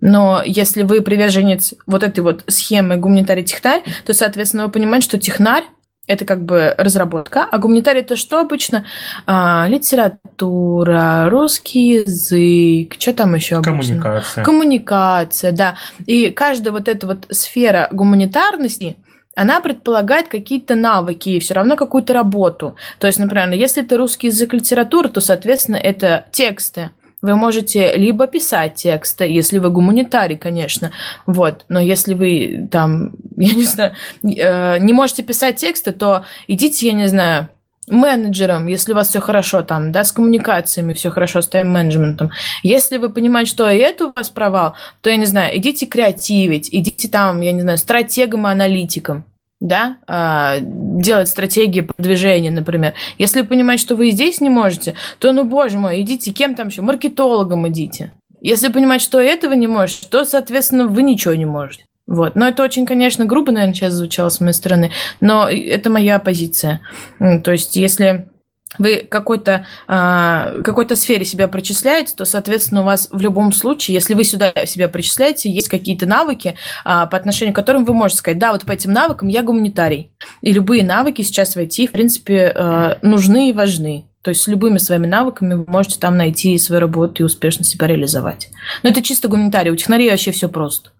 Но если вы приверженец вот этой вот схемы гуманитарий-технарь, то, соответственно, вы понимаете, что технарь это как бы разработка, а гуманитарий это что обычно? А, литература, русский язык, что там еще обычно? Коммуникация. Коммуникация, да. И каждая вот эта вот сфера гуманитарности, она предполагает какие-то навыки и все равно какую-то работу. То есть, например, если это русский язык литература, то, соответственно, это тексты, вы можете либо писать тексты, если вы гуманитарий, конечно, вот, но если вы там, я не знаю, э, не можете писать тексты, то идите, я не знаю, менеджером, если у вас все хорошо там, да, с коммуникациями все хорошо, с тайм-менеджментом. Если вы понимаете, что и это у вас провал, то, я не знаю, идите креативить, идите там, я не знаю, стратегом и аналитиком да, а, делать стратегии продвижения, например. Если вы понимаете, что вы и здесь не можете, то, ну, боже мой, идите кем там еще, маркетологом идите. Если понимать, что этого не можете, то, соответственно, вы ничего не можете. Вот. Но это очень, конечно, грубо, наверное, сейчас звучало с моей стороны, но это моя позиция. То есть, если вы какой-то э, какой-то сфере себя причисляете, то, соответственно, у вас в любом случае, если вы сюда себя причисляете, есть какие-то навыки, э, по отношению к которым вы можете сказать, да, вот по этим навыкам я гуманитарий. И любые навыки сейчас в IT, в принципе, э, нужны и важны. То есть с любыми своими навыками вы можете там найти свою работу и успешно себя реализовать. Но это чисто гуманитарий. У технарей вообще все просто.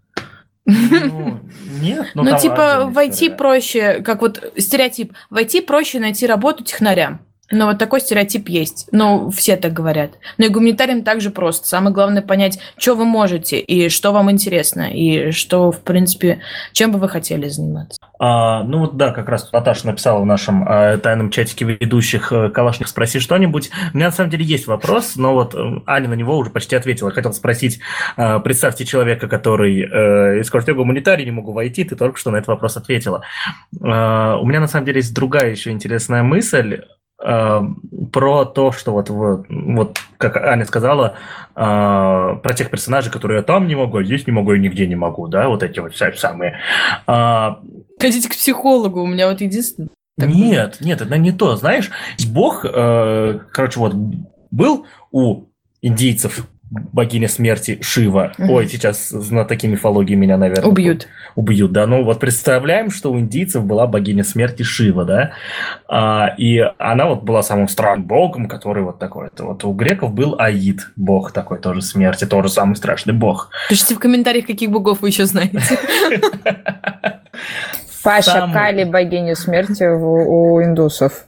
Ну, нет, ну, ну типа войти проще, как вот стереотип, войти проще найти работу технарям. Но вот такой стереотип есть. Ну, все так говорят. Но и гуманитариям также просто. Самое главное понять, что вы можете, и что вам интересно, и что, в принципе, чем бы вы хотели заниматься. А, ну вот да, как раз Наташа написала в нашем а, тайном чатике ведущих э, Калашник «Спроси что-нибудь». У меня на самом деле есть вопрос, но вот э, Аня на него уже почти ответила. Хотел спросить, а, представьте человека, который э, скажет, я гуманитарий, не могу войти, ты только что на этот вопрос ответила. А, у меня на самом деле есть другая еще интересная мысль про то, что вот, вот, вот как Аня сказала, э, про тех персонажей, которые я там не могу, а здесь не могу и нигде не могу, да, вот эти вот самые. Э, Ходите к психологу, у меня вот единственное. Нет, нет, это не то, знаешь, Бог, э, короче, вот был у индийцев богиня смерти Шива. Угу. Ой, сейчас знатоки мифологии меня, наверное... Убьют. Убьют, да. Ну вот представляем, что у индийцев была богиня смерти Шива, да. А, и она вот была самым страшным богом, который вот такой. -то. Вот у греков был Аид, бог такой тоже смерти, тоже самый страшный бог. Пишите в комментариях, каких богов вы еще знаете. Паша Кали богиня смерти у индусов.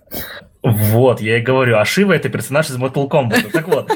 Вот, я и говорю, а Шива это персонаж из Mortal Kombat. Так вот.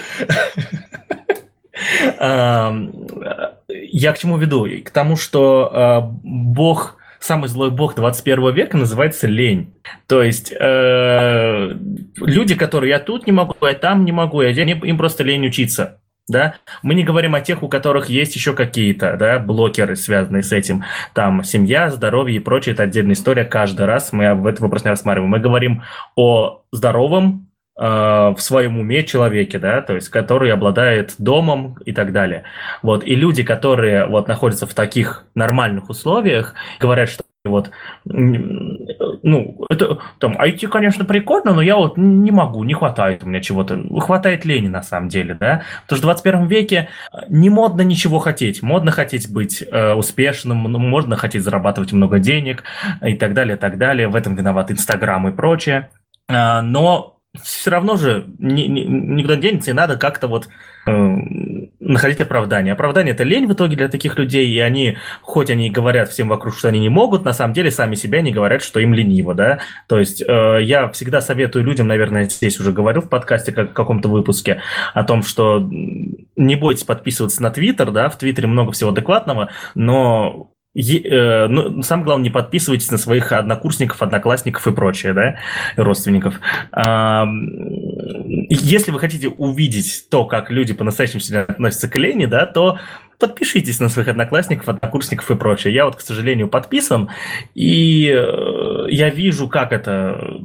Я к чему веду? К тому, что а, бог самый злой бог 21 века называется лень. То есть э, люди, которые я тут не могу, я там не могу, я им просто лень учиться. Да? Мы не говорим о тех, у которых есть еще какие-то да, блокеры, связанные с этим. Там семья, здоровье и прочее, это отдельная история. Каждый раз мы в этом вопрос не рассматриваем. Мы говорим о здоровом, Э, в своем уме человеке, да, то есть который обладает домом и так далее. Вот, и люди, которые вот находятся в таких нормальных условиях, говорят, что вот, ну, это, там, IT, конечно, прикольно, но я вот не могу, не хватает у меня чего-то, хватает лени на самом деле, да, потому что в 21 веке не модно ничего хотеть, модно хотеть быть э, успешным, ну, модно хотеть зарабатывать много денег и так далее, и так далее, в этом виноват Инстаграм и прочее, э, но все равно же ни, ни, никуда не денется, и надо как-то вот э, находить оправдание. Оправдание – это лень в итоге для таких людей, и они, хоть они говорят всем вокруг, что они не могут, на самом деле сами себя не говорят, что им лениво, да. То есть э, я всегда советую людям, наверное, здесь уже говорил в подкасте, как в каком-то выпуске, о том, что не бойтесь подписываться на Твиттер, да, в Твиттере много всего адекватного, но Е, ну, самое главное, не подписывайтесь на своих однокурсников, одноклассников и прочее, да, родственников. А, если вы хотите увидеть то, как люди по-настоящему себя относятся к лени, да, то подпишитесь на своих одноклассников, однокурсников и прочее. Я вот, к сожалению, подписан, и э, я вижу, как это,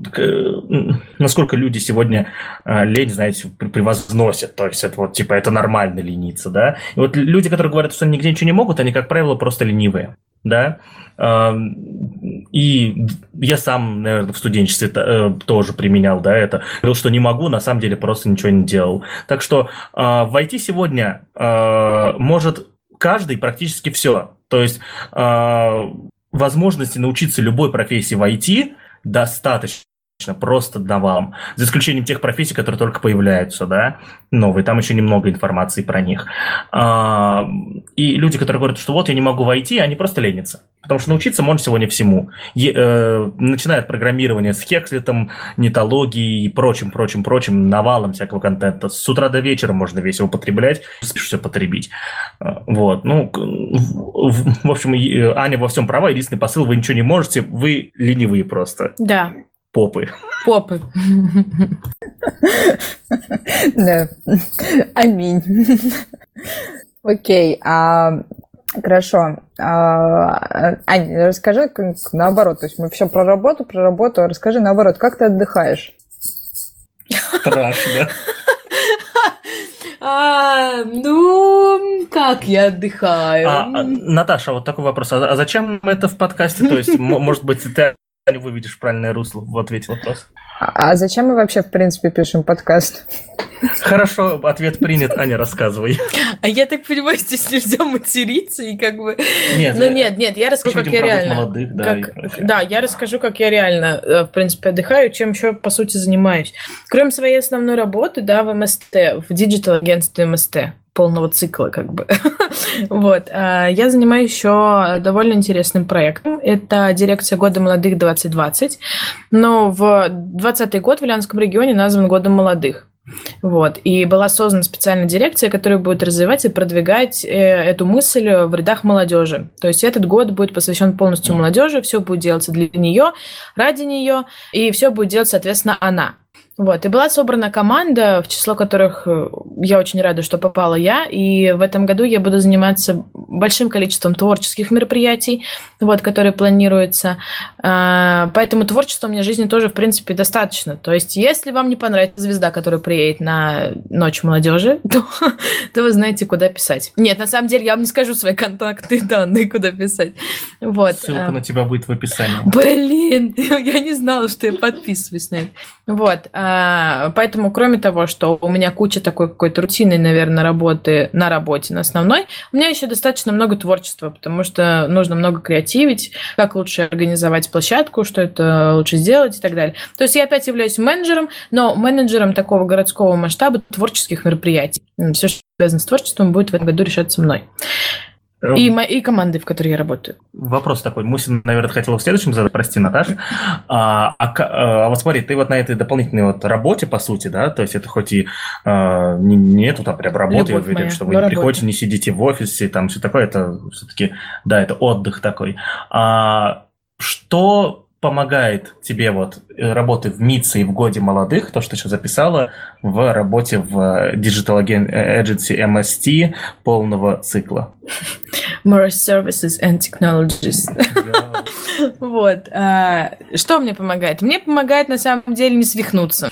насколько люди сегодня э, лень, знаете, превозносят. То есть это вот, типа, это нормально лениться, да. И вот люди, которые говорят, что они нигде ничего не могут, они, как правило, просто ленивые да, и я сам, наверное, в студенчестве э, тоже применял, да, это. Говорил, что не могу, на самом деле просто ничего не делал. Так что а, войти сегодня а, может каждый практически все. То есть а, возможности научиться любой профессии в IT достаточно просто да вам. За исключением тех профессий, которые только появляются, да, новые. Там еще немного информации про них. А, и люди, которые говорят, что вот я не могу войти, они просто ленятся. Потому что научиться можно сегодня всему. Е, э, начиная от программирования с хекслетом, нетологией и прочим, прочим, прочим, навалом всякого контента. С утра до вечера можно весь его потреблять, все потребить. А, вот. Ну, в, в общем, Аня во всем права. Единственный посыл, вы ничего не можете, вы ленивые просто. Да, Попы. Попы. Да. Аминь. Окей. А Хорошо. А, Аня, расскажи наоборот. То есть мы все про работу, про работу. Расскажи наоборот, как ты отдыхаешь? Страшно. А, ну, как я отдыхаю? А, а, Наташа, вот такой вопрос. А, а зачем это в подкасте? То есть, может быть, ты выведешь в правильное русло в ответе вопрос. А зачем мы вообще, в принципе, пишем подкаст? Хорошо, ответ принят. Аня, рассказывай. А я так понимаю, здесь нельзя материться и как бы... Нет, ну, нет, нет, я расскажу, как я реально... Молодых, да, как... да, я расскажу, как я реально, э, в принципе, отдыхаю, чем еще, по сути, занимаюсь. Кроме своей основной работы, да, в МСТ, в digital-агентстве МСТ, полного цикла, как бы. вот. А, я занимаюсь еще довольно интересным проектом. Это дирекция года молодых 2020. Но в 2020 год в Ульяновском регионе назван годом молодых. Вот. И была создана специальная дирекция, которая будет развивать и продвигать э, эту мысль в рядах молодежи. То есть этот год будет посвящен полностью молодежи, все будет делаться для нее, ради нее, и все будет делать, соответственно, она. Вот, и была собрана команда, в число которых э, я очень рада, что попала я, и в этом году я буду заниматься большим количеством творческих мероприятий, вот, которые планируются. А, поэтому творчества у меня в жизни тоже, в принципе, достаточно. То есть, если вам не понравится звезда, которая приедет на Ночь молодежи, то, то вы знаете, куда писать. Нет, на самом деле, я вам не скажу свои контакты, данные, куда писать. Вот. Ссылка а. на тебя будет в описании. Блин, я не знала, что я подписываюсь на это. Вот. А, поэтому, кроме того, что у меня куча такой какой-то рутинной, наверное, работы на работе, на основной, у меня еще достаточно много творчества, потому что нужно много креативить, как лучше организовать площадку, что это лучше сделать и так далее. То есть я опять являюсь менеджером, но менеджером такого городского масштаба творческих мероприятий. Все, что связано с творчеством, будет в этом году решаться мной. И, эм, и команды, в которой я работаю. Вопрос такой. Мусин, наверное, хотел в следующем задать, прости, Наташа. А, а, а вот смотри, ты вот на этой дополнительной вот работе, по сути, да, то есть это хоть и а, не, не эту там прям работу, я уверен, что вы не приходите, не сидите в офисе, там все такое, это все-таки, да, это отдых такой. А, что помогает тебе вот э, работы в МИЦе и в Годе молодых, то, что сейчас записала, в работе в Digital Agency MST полного цикла? More Services and Technologies. вот. А, что мне помогает? Мне помогает, на самом деле, не свихнуться.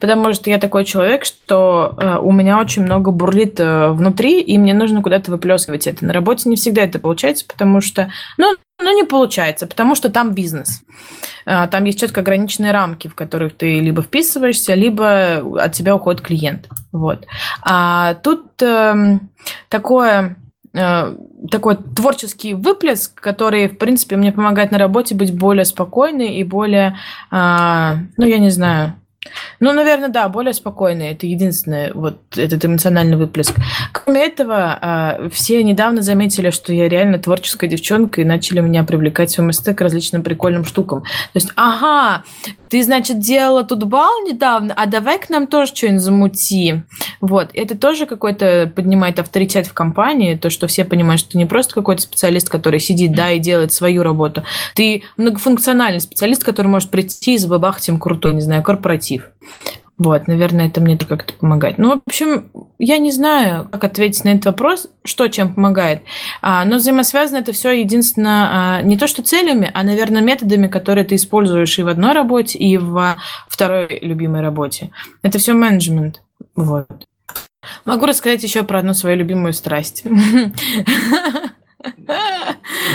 Потому что я такой человек, что э, у меня очень много бурлит э, внутри, и мне нужно куда-то выплескивать это. На работе не всегда это получается, потому что, ну, ну, не получается, потому что там бизнес. А, там есть четко ограниченные рамки, в которых ты либо вписываешься, либо от тебя уходит клиент. Вот. А тут э, такое э, такой творческий выплеск, который, в принципе, мне помогает на работе быть более спокойной и более, э, ну, я не знаю, Ну, наверное, да, более спокойные. Это единственное, вот этот эмоциональный выплеск. Кроме этого, а, все недавно заметили, что я реально творческая девчонка и начали меня привлекать в МСТ к различным прикольным штукам. То есть, ага, ты, значит, делала тут бал недавно, а давай к нам тоже что-нибудь замути. Вот. Это тоже какой-то поднимает авторитет в компании, то, что все понимают, что ты не просто какой-то специалист, который сидит, да, и делает свою работу. Ты многофункциональный специалист, который может прийти и забабахать им крутой, не знаю, корпоратив. Вот, наверное, это мне как-то помогает. Ну, в общем, я не знаю, как ответить на этот вопрос, что чем помогает. А, но взаимосвязано это все единственно а, не то что целями, а, наверное, методами, которые ты используешь и в одной работе, и в второй любимой работе. Это все менеджмент. Вот. Могу рассказать еще про одну свою любимую страсть.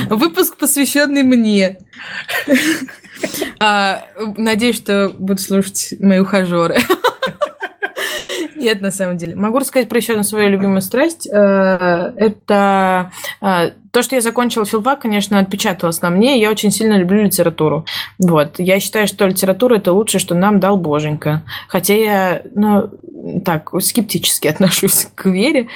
Выпуск, посвященный мне. А, надеюсь, что будут слушать мои ухажеры. Нет, на самом деле. Могу рассказать про еще одну свою любимую страсть. Э, это э, то, что я закончила филфак, конечно, отпечаталось на мне. Я очень сильно люблю литературу. Вот. Я считаю, что литература – это лучшее, что нам дал Боженька. Хотя я, ну, так, скептически отношусь к вере.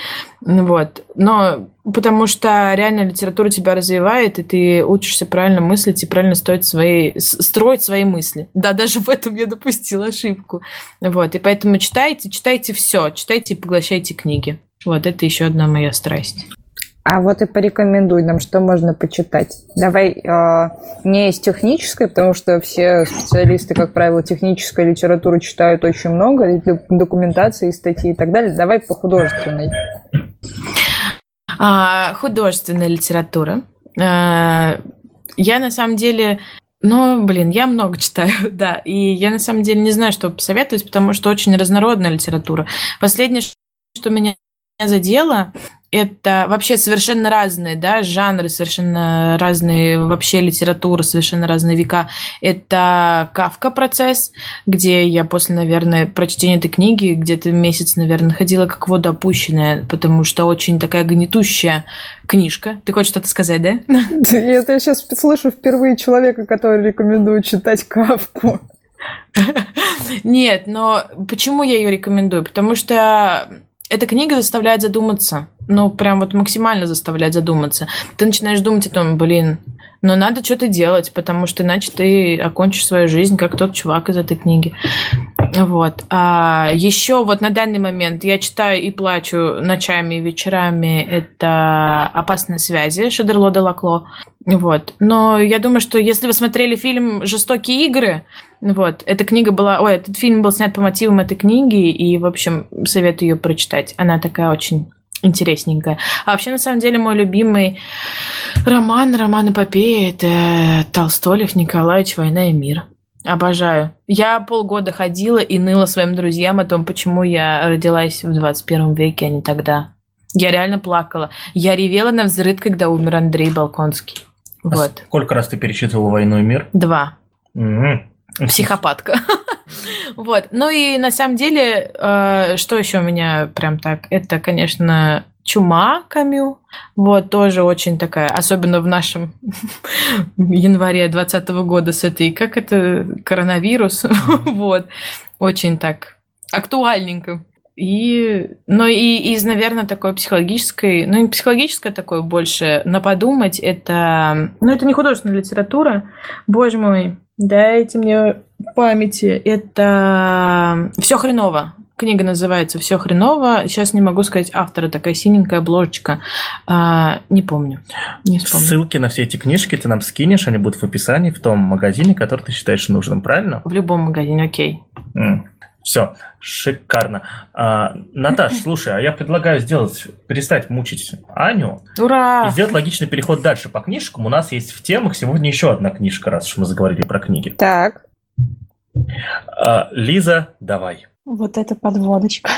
Вот. Но потому что реально литература тебя развивает, и ты учишься правильно мыслить и правильно строить свои, строить свои мысли. Да, даже в этом я допустила ошибку. Вот. И поэтому читайте, читайте все, читайте и поглощайте книги. Вот это еще одна моя страсть. А вот и порекомендуй нам, что можно почитать. Давай э, не из технической, потому что все специалисты, как правило, технической литературы читают очень много, документации, статьи и так далее. Давай по художественной. А, художественная литература. А, я на самом деле ну, блин, я много читаю, да. И я на самом деле не знаю, что посоветовать, потому что очень разнородная литература. Последнее, что меня задело, это вообще совершенно разные, да, жанры, совершенно разные вообще литературы, совершенно разные века. Это Кавка процесс, где я после, наверное, прочтения этой книги где-то месяц, наверное, ходила как водоопущенная, потому что очень такая гнетущая книжка. Ты хочешь что-то сказать, да? Это я сейчас слышу впервые человека, который рекомендует читать Кавку. Нет, но почему я ее рекомендую? Потому что эта книга заставляет задуматься. Ну, прям вот максимально заставляет задуматься. Ты начинаешь думать о том, блин, но надо что-то делать, потому что иначе ты окончишь свою жизнь, как тот чувак из этой книги. Вот. А еще вот на данный момент я читаю и плачу ночами и вечерами. Это «Опасные связи» Шадерло де Лакло. Вот. Но я думаю, что если вы смотрели фильм «Жестокие игры», вот, эта книга была... Ой, этот фильм был снят по мотивам этой книги, и, в общем, советую ее прочитать. Она такая очень интересненькая. А вообще, на самом деле, мой любимый роман, роман эпопеи, это Толстой Лев Николаевич «Война и мир». Обожаю. Я полгода ходила и ныла своим друзьям о том, почему я родилась в 21 веке, а не тогда. Я реально плакала. Я ревела на взрыв, когда умер Андрей Балконский. А вот. Сколько раз ты перечитывала «Войну и мир»? Два. Угу. Психопатка. Вот. Ну и на самом деле, э, что еще у меня прям так? Это, конечно, чума Камю. Вот, тоже очень такая, особенно в нашем январе 2020 года с этой, как это, коронавирус. вот. Очень так актуальненько. И, ну и из, наверное, такой психологической, ну не психологическое такое больше, на подумать, это, ну это не художественная литература, боже мой, дайте мне памяти, это «Все хреново». Книга называется «Все хреново». Сейчас не могу сказать автора, такая синенькая обложечка. А, не помню. Не вспомню. Ссылки на все эти книжки ты нам скинешь, они будут в описании в том магазине, который ты считаешь нужным, правильно? В любом магазине, окей. Mm. Все, шикарно. А, Наташ, слушай, а я предлагаю сделать, перестать мучить Аню. Ура! И сделать логичный переход дальше по книжкам. У нас есть в темах сегодня еще одна книжка, раз уж мы заговорили про книги. Так. А, Лиза, давай. Вот это подводочка.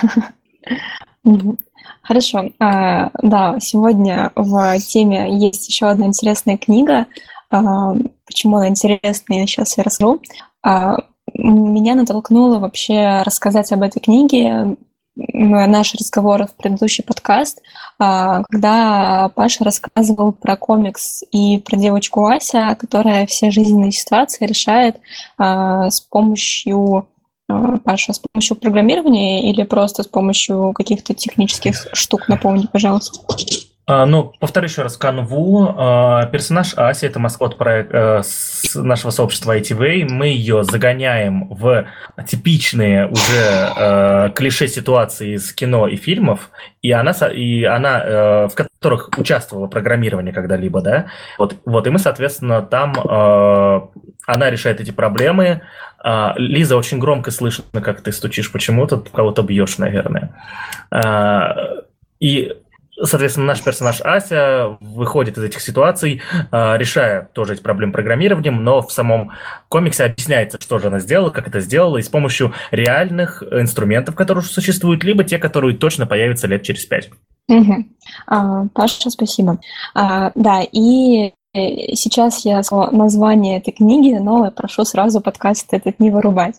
Хорошо. А, да, сегодня в теме есть еще одна интересная книга. А, почему она интересная, сейчас я расскажу. А, меня натолкнуло вообще рассказать об этой книге наш разговор в предыдущий подкаст, а, когда Паша рассказывал про комикс и про девочку Ася, которая все жизненные ситуации решает а, с помощью Паша, с помощью программирования или просто с помощью каких-то технических штук? Напомни, пожалуйста. А, ну, повторю еще раз, канву. А, персонаж Ася – это маскот проект, э, нашего сообщества ITV. Мы ее загоняем в типичные уже э, клише ситуации из кино и фильмов, и она, и она э, в которых участвовало программирование когда-либо, да? Вот, вот, и мы, соответственно, там она решает эти проблемы. А, Лиза, очень громко слышно, как ты стучишь почему-то, кого-то бьешь, наверное. И Соответственно, наш персонаж Ася выходит из этих ситуаций, а, решая тоже эти проблемы программированием, но в самом комиксе объясняется, что же она сделала, как это сделала, и с помощью реальных инструментов, которые уже существуют, либо те, которые точно появятся лет через пять. Угу. А, Паша, спасибо. А, да, и сейчас я название этой книги, но прошу сразу подкаст этот не вырубать.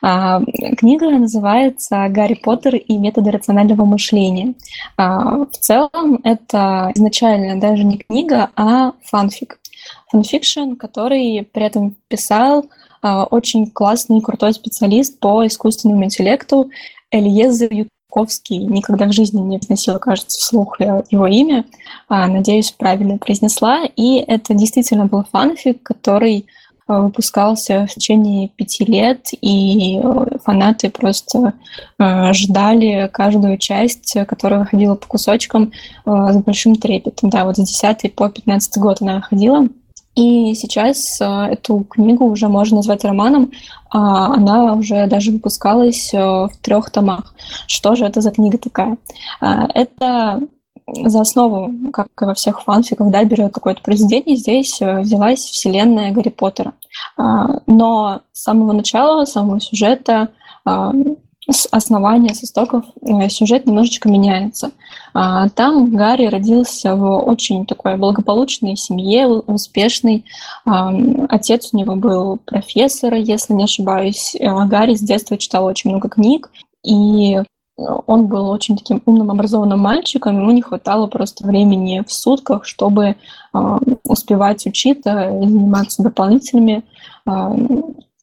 А, книга называется «Гарри Поттер и методы рационального мышления». А, в целом это изначально даже не книга, а фанфик. Fanfiction, который при этом писал а, очень классный и крутой специалист по искусственному интеллекту Элиезер Юдковский никогда в жизни не произносила, кажется, вслух его имя. А, надеюсь, правильно произнесла. И это действительно был фанфик, который а, выпускался в течение пяти лет, и э, фанаты просто а, ждали каждую часть, которая выходила по кусочкам с большим трепетом. Да, вот с 10 по 15 год она выходила. И сейчас эту книгу уже можно назвать романом, а она уже даже выпускалась э, в трех томах. Что же это за книга такая? А, это за основу, как и во всех фанфиках, да, берет какое-то произведение, здесь э, взялась вселенная Гарри Поттера. А, но с самого начала, с самого сюжета с основания, с истоков э, сюжет немножечко меняется. А, там Гарри родился в очень такой благополучной семье, успешный. Отец у него был профессор, если не ошибаюсь. А Гарри с детства читал очень много книг, и он был очень таким умным, образованным мальчиком, ему не хватало просто времени в сутках, чтобы успевать учиться заниматься дополнительными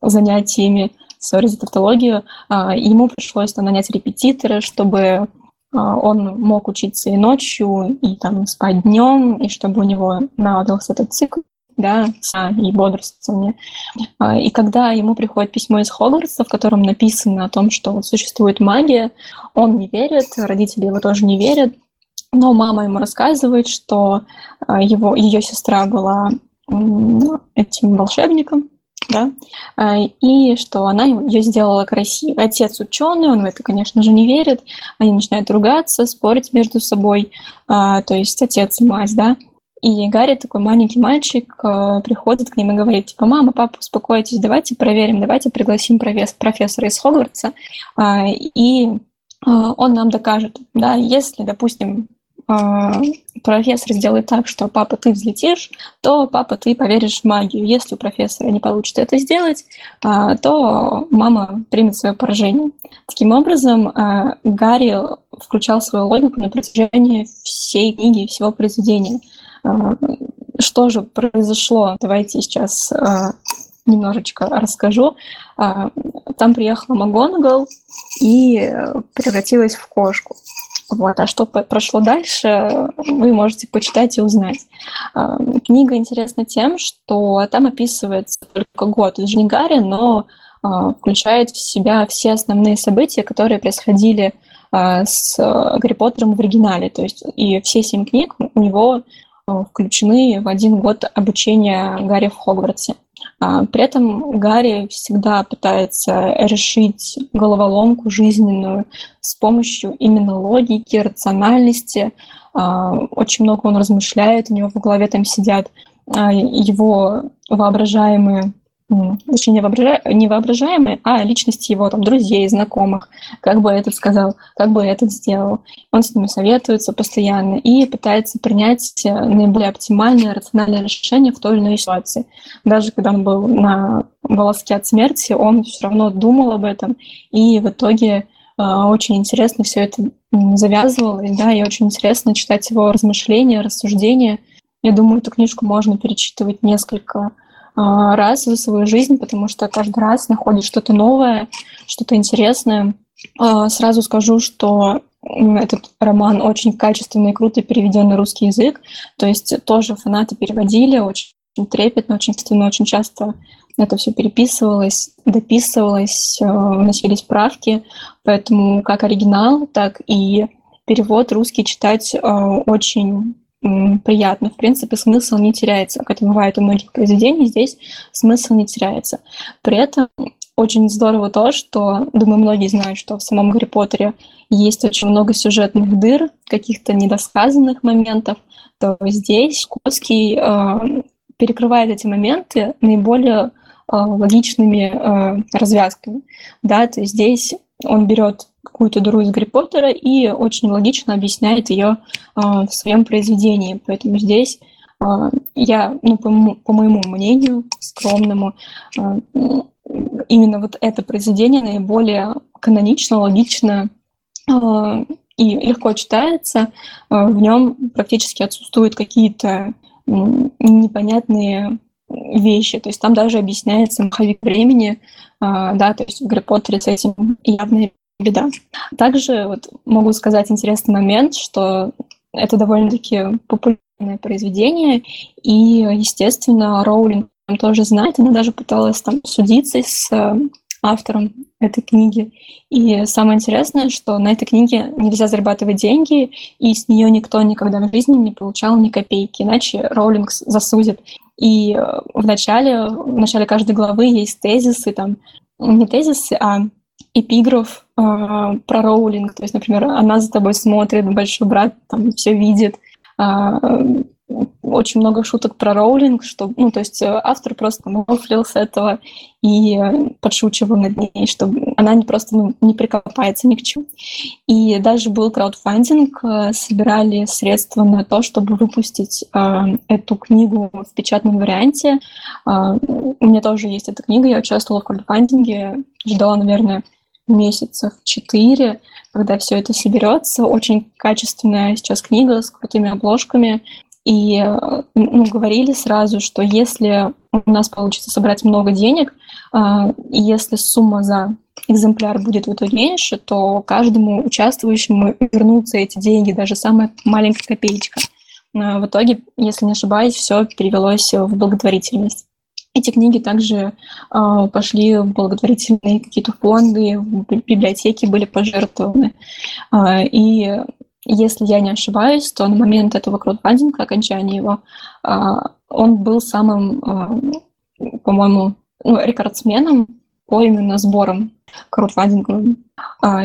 занятиями сори за тавтологию, а, ему пришлось нанять репетитора, чтобы а, он мог учиться и ночью, и там спать днем, и чтобы у него наладился этот цикл, да, и бодрствование. А, и когда ему приходит письмо из Хогвартса, в котором написано о том, что существует магия, он не верит, родители его тоже не верят, но мама ему рассказывает, что его, ее сестра была этим волшебником, да, а, и что она ее сделала красивой. Отец ученый, он в это, конечно же, не верит, они начинают ругаться, спорить между собой, а, то есть отец и мать, да, и Гарри, такой маленький мальчик, а, приходит к ним и говорит, типа, мама, папа, успокойтесь, давайте проверим, давайте пригласим профессора из Хогвартса, и он нам докажет, да, если, допустим, профессор сделает так, что папа, ты взлетишь, то папа, ты поверишь в магию. Если у профессора не получится это сделать, а, то мама примет свое поражение. Таким образом, а, Гарри включал свою логику на протяжении всей книги, всего произведения. Что же произошло? Давайте сейчас немножечко расскажу. Там приехала МакГонагал и превратилась в кошку. Вот. А что прошло дальше, вы можете почитать и узнать. А, книга интересна тем, что там описывается только год из жизни Гарри, но а, включает в себя все основные события, которые происходили а, с Гарри Поттером в оригинале. То есть и все семь книг у него включены в один год обучения Гарри в Хогвартсе. А, при этом Гарри всегда пытается решить головоломку жизненную с помощью именно логики, рациональности. А, очень много он размышляет, у него в голове там сидят а, его воображаемые точнее, не воображаемые, а личности его там друзей, знакомых, как бы этот сказал, как бы этот сделал. Он с ними советуется постоянно и пытается принять наиболее оптимальное, рациональное решение в той или иной ситуации. Даже когда он был на волоске от смерти, он все равно думал об этом, и в итоге э, очень интересно все это завязывалось, да, и очень интересно читать его размышления, рассуждения. Я думаю, эту книжку можно перечитывать несколько раз за свою жизнь, потому что каждый раз находишь что-то новое, что-то интересное. Сразу скажу, что этот роман очень качественно и круто переведен на русский язык. То есть тоже фанаты переводили очень трепетно, очень качественно, очень часто это все переписывалось, дописывалось, э, вносились правки. Поэтому как оригинал, так и перевод русский читать очень приятно. В принципе, смысл не теряется. Как это бывает у многих произведений, здесь смысл не теряется. При этом очень здорово то, что, думаю, многие знают, что в самом Гарри Поттере есть очень много сюжетных дыр, каких-то недосказанных моментов, то здесь Коский э, перекрывает эти моменты наиболее э, логичными э, развязками. Да, то есть здесь он берет какую-то дуру из Гарри Поттера и очень логично объясняет ее э, в своем произведении. Поэтому здесь э, я, ну, по, по моему мнению, скромному, э, именно вот это произведение наиболее канонично, логично э, и легко читается. Э, в нем практически отсутствуют какие-то непонятные вещи. То есть там даже объясняется маховик времени, э, да, то есть в Гарри Поттере с этим явная беда. Также вот могу сказать интересный момент, что это довольно-таки популярное произведение, и, естественно, Роулинг тоже знает, она даже пыталась там судиться с э, автором этой книги. И самое интересное, что на этой книге нельзя зарабатывать деньги, и с нее никто никогда в жизни не получал ни копейки, иначе Роулинг засудит. И э, в начале, в начале каждой главы есть тезисы, там, не тезисы, а эпиграф э, про Роулинг. То есть, например, она за тобой смотрит, большой брат там все видит. Э, очень много шуток про роулинг, что, ну, то есть э, автор просто мофлил с этого и подшучивал над ней, чтобы она не просто ну, не прикопается ни к чему. И даже был краудфандинг, э, собирали средства на то, чтобы выпустить э, эту книгу в печатном варианте. Э, у меня тоже есть эта книга, я участвовала в краудфандинге, ждала, наверное, месяцев четыре, когда все это соберется. Очень качественная сейчас книга с крутыми обложками. И ну, говорили сразу, что если у нас получится собрать много денег, а, и если сумма за экземпляр будет в итоге меньше, то каждому участвующему вернутся эти деньги, даже самая маленькая копеечка. А, в итоге, если не ошибаюсь, все перевелось в благотворительность. Эти книги также э, пошли в благотворительные какие-то фонды, в библиотеки были пожертвованы. Э, и если я не ошибаюсь, то на момент этого краудфандинга, окончания его, а, он был самым, а, по-моему, ну, рекордсменом по именно сборам краудфандинговым. А,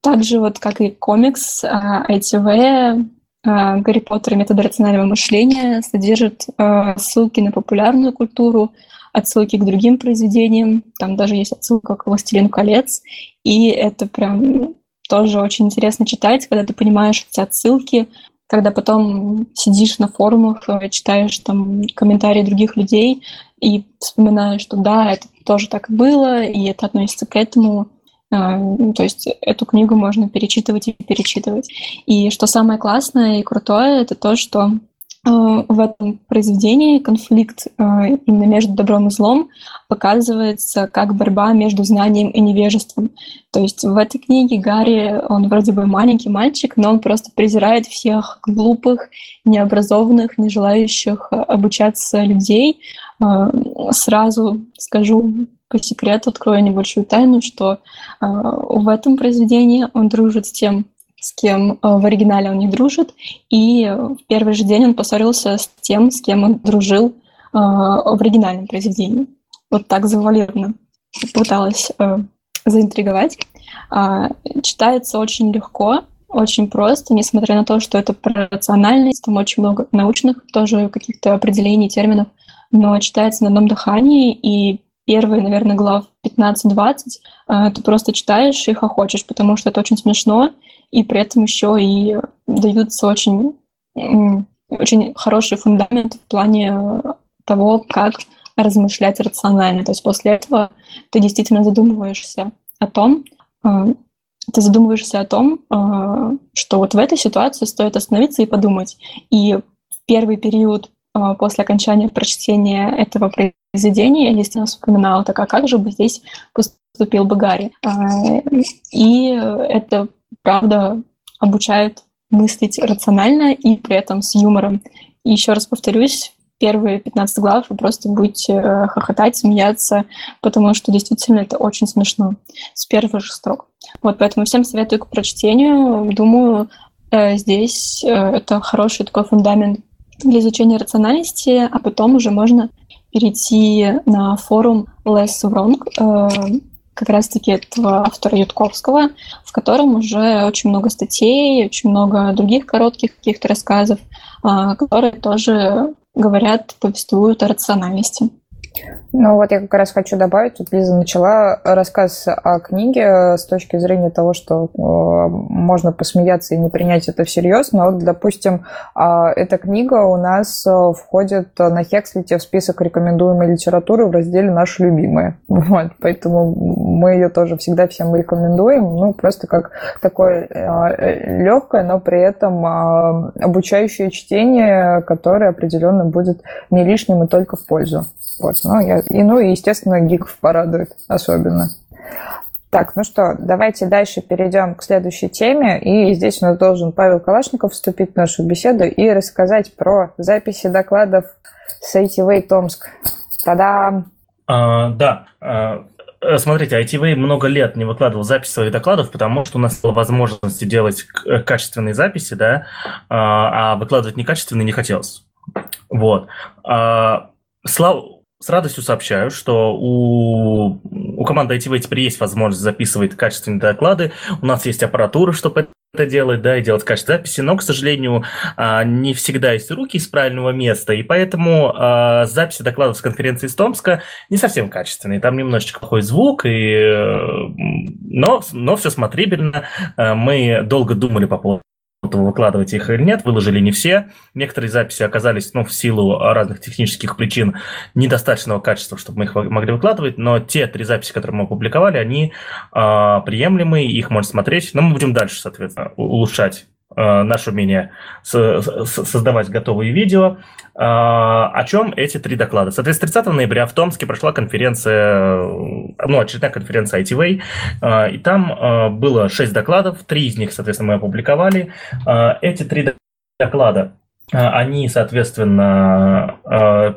также вот как и комикс, ITV, Гарри Поттер и методы рационального мышления содержит ссылки на популярную культуру, отсылки к другим произведениям. Там даже есть отсылка к «Властелину колец». И это прям тоже очень интересно читать, когда ты понимаешь эти отсылки, когда потом сидишь на форумах, э, читаешь там комментарии других людей и вспоминаешь, что да, это тоже так было, и это относится к этому. А, то есть эту книгу можно перечитывать и перечитывать. И что самое классное и крутое, это то, что Э, в этом произведении конфликт э, именно между добром и злом показывается как борьба между знанием и невежеством. То есть в этой книге Гарри, он вроде бы маленький мальчик, но он просто презирает всех глупых, необразованных, не желающих обучаться людей. Э, сразу скажу по секрету, открою небольшую тайну, что в этом произведении он дружит с тем с кем э, в оригинале он не дружит, и в первый же день он поссорился с тем, с кем он дружил э, в оригинальном произведении. Вот так завуалированно пыталась э, заинтриговать. А, читается очень легко, очень просто, несмотря на то, что это про рациональность, там очень много научных тоже каких-то определений, терминов, но читается на одном дыхании, и первые, наверное, глав 15-20 ты просто читаешь и хохочешь, потому что это очень смешно, и при этом еще и даются очень, очень хороший фундамент в плане того, как размышлять рационально. То есть после этого ты действительно задумываешься о том, э, ты задумываешься о том, что вот в этой ситуации стоит остановиться и подумать. И в первый период после окончания прочтения этого произведение, я действительно вспоминала, так а как же бы здесь поступил бы Гарри? А, и это, правда, обучает мыслить рационально и при этом с юмором. И еще раз повторюсь, первые 15 глав вы просто будете э, хохотать, смеяться, потому что действительно это очень смешно с первых же строк. Вот поэтому всем советую к прочтению. Думаю, э, здесь э, это хороший такой фундамент для изучения рациональности, а потом уже можно перейти на форум Less Wrong, как раз-таки этого автора Ютковского, в котором уже очень много статей, очень много других коротких каких-то рассказов, а, которые тоже говорят, повествуют о рациональности. Ну вот я как раз хочу добавить, тут Лиза начала рассказ о книге с точки зрения того, что э, можно посмеяться и не принять это всерьез, но вот, допустим, э, эта книга у нас э, входит на Хекслите в список рекомендуемой литературы в разделе «Наши любимые». Вот, поэтому мы ее тоже всегда всем рекомендуем, ну просто как такое э, легкое, но при этом э, обучающее чтение, которое определенно будет не лишним и только в пользу. Вот, ну, я, и, ну, и, естественно, гиков порадует особенно. Так, ну что, давайте дальше перейдем к следующей теме. И здесь у нас должен Павел Калашников вступить в нашу беседу и рассказать про записи докладов с ITV Томск. Та-дам! А, да, а, Смотрите, ITV много лет не выкладывал записи своих докладов, потому что у нас была возможность делать качественные записи, да, а, а выкладывать некачественные не хотелось. Вот. А, слава, с радостью сообщаю, что у, у команды ITV теперь есть возможность записывать качественные доклады. У нас есть аппаратура, чтобы это делать, да, и делать качество записи, но, к сожалению, а, не всегда есть руки из правильного места, и поэтому а, записи докладов с конференции из Томска не совсем качественные. Там немножечко плохой звук, и, э, но, но все смотрибельно. А, мы долго думали по поводу выкладывать их или нет, выложили не все. Некоторые записи оказались, ну, в силу разных технических причин, недостаточного качества, чтобы мы их могли выкладывать, но те три записи, которые мы опубликовали, они э, приемлемые, их можно смотреть, но мы будем дальше, соответственно, улучшать наше умение создавать готовые видео. Э, о чем эти три доклада? Соответственно, 30 ноября в Томске прошла конференция, ну, очередная конференция ITV, э, и там было шесть докладов, три из них, соответственно, мы опубликовали. Эти три доклада они, соответственно, а,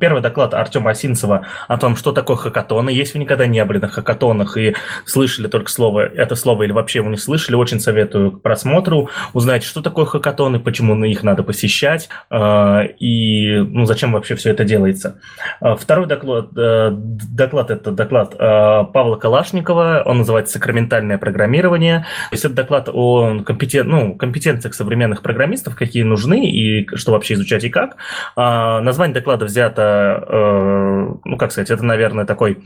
первый доклад Артема Осинцева о том, что такое хакатоны. Если вы никогда не были на хакатонах и слышали только слово, это слово или вообще его не слышали, очень советую к просмотру, узнать, что такое хакатоны, почему на их надо посещать а, и ну, зачем вообще все это делается. Второй доклад, э, доклад это доклад Павла Калашникова, он называется «Сакраментальное программирование». То есть это доклад о компетен... ну, компетенциях современных программистов, какие нужны, и что вообще изучать и как. А, название доклада взято, э, ну, как сказать, это, наверное, такой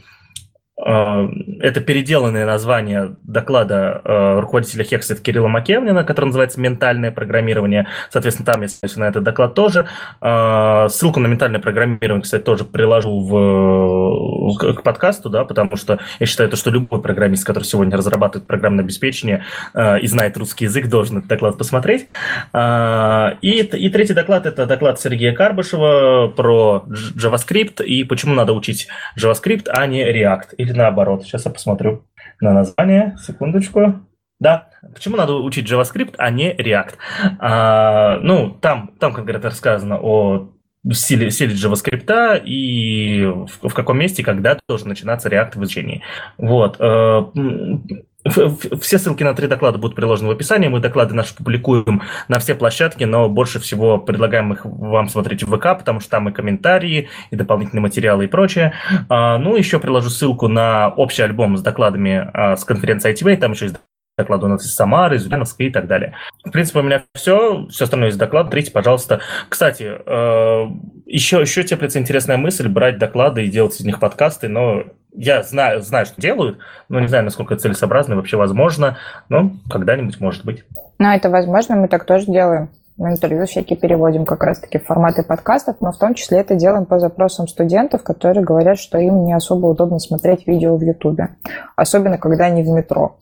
это переделанное название доклада э, руководителя Хексет Кирилла Макевнина, который называется «Ментальное программирование». Соответственно, там есть на этот доклад тоже. Э, ссылку на ментальное программирование, кстати, тоже приложу в, к подкасту, да, потому что я считаю, то, что любой программист, который сегодня разрабатывает программное обеспечение и знает русский язык, должен этот доклад посмотреть. И, и третий доклад – это доклад Сергея Карбышева про JavaScript и почему надо учить JavaScript, а не React или наоборот. Сейчас я посмотрю на название. Секундочку. Да, почему надо учить JavaScript, а не React? А, ну, там, там конкретно рассказано о силе, силе JavaScript и в, в каком месте, когда должен начинаться React в изучении. Вот. Все ссылки на три доклада будут приложены в описании. Мы доклады наши публикуем на все площадки, но больше всего предлагаем их вам смотреть в ВК, потому что там и комментарии, и дополнительные материалы и прочее. А, ну, еще приложу ссылку на общий альбом с докладами а, с конференции ITV. Там еще есть доклады у нас из Самары, из Ульяновска и так далее. В принципе, у меня все. Все остальное из доклада. Смотрите, пожалуйста. Кстати, еще, э, еще теплится интересная мысль брать доклады и делать из них подкасты, но я знаю, знаю, что делают, но не знаю, насколько целесообразно и вообще возможно, но когда-нибудь может быть. Но это возможно, мы так тоже делаем. Мы интервью всякие переводим как раз-таки в форматы подкастов, но в том числе это делаем по запросам студентов, которые говорят, что им не особо удобно смотреть видео в Ютубе, особенно когда они в метро.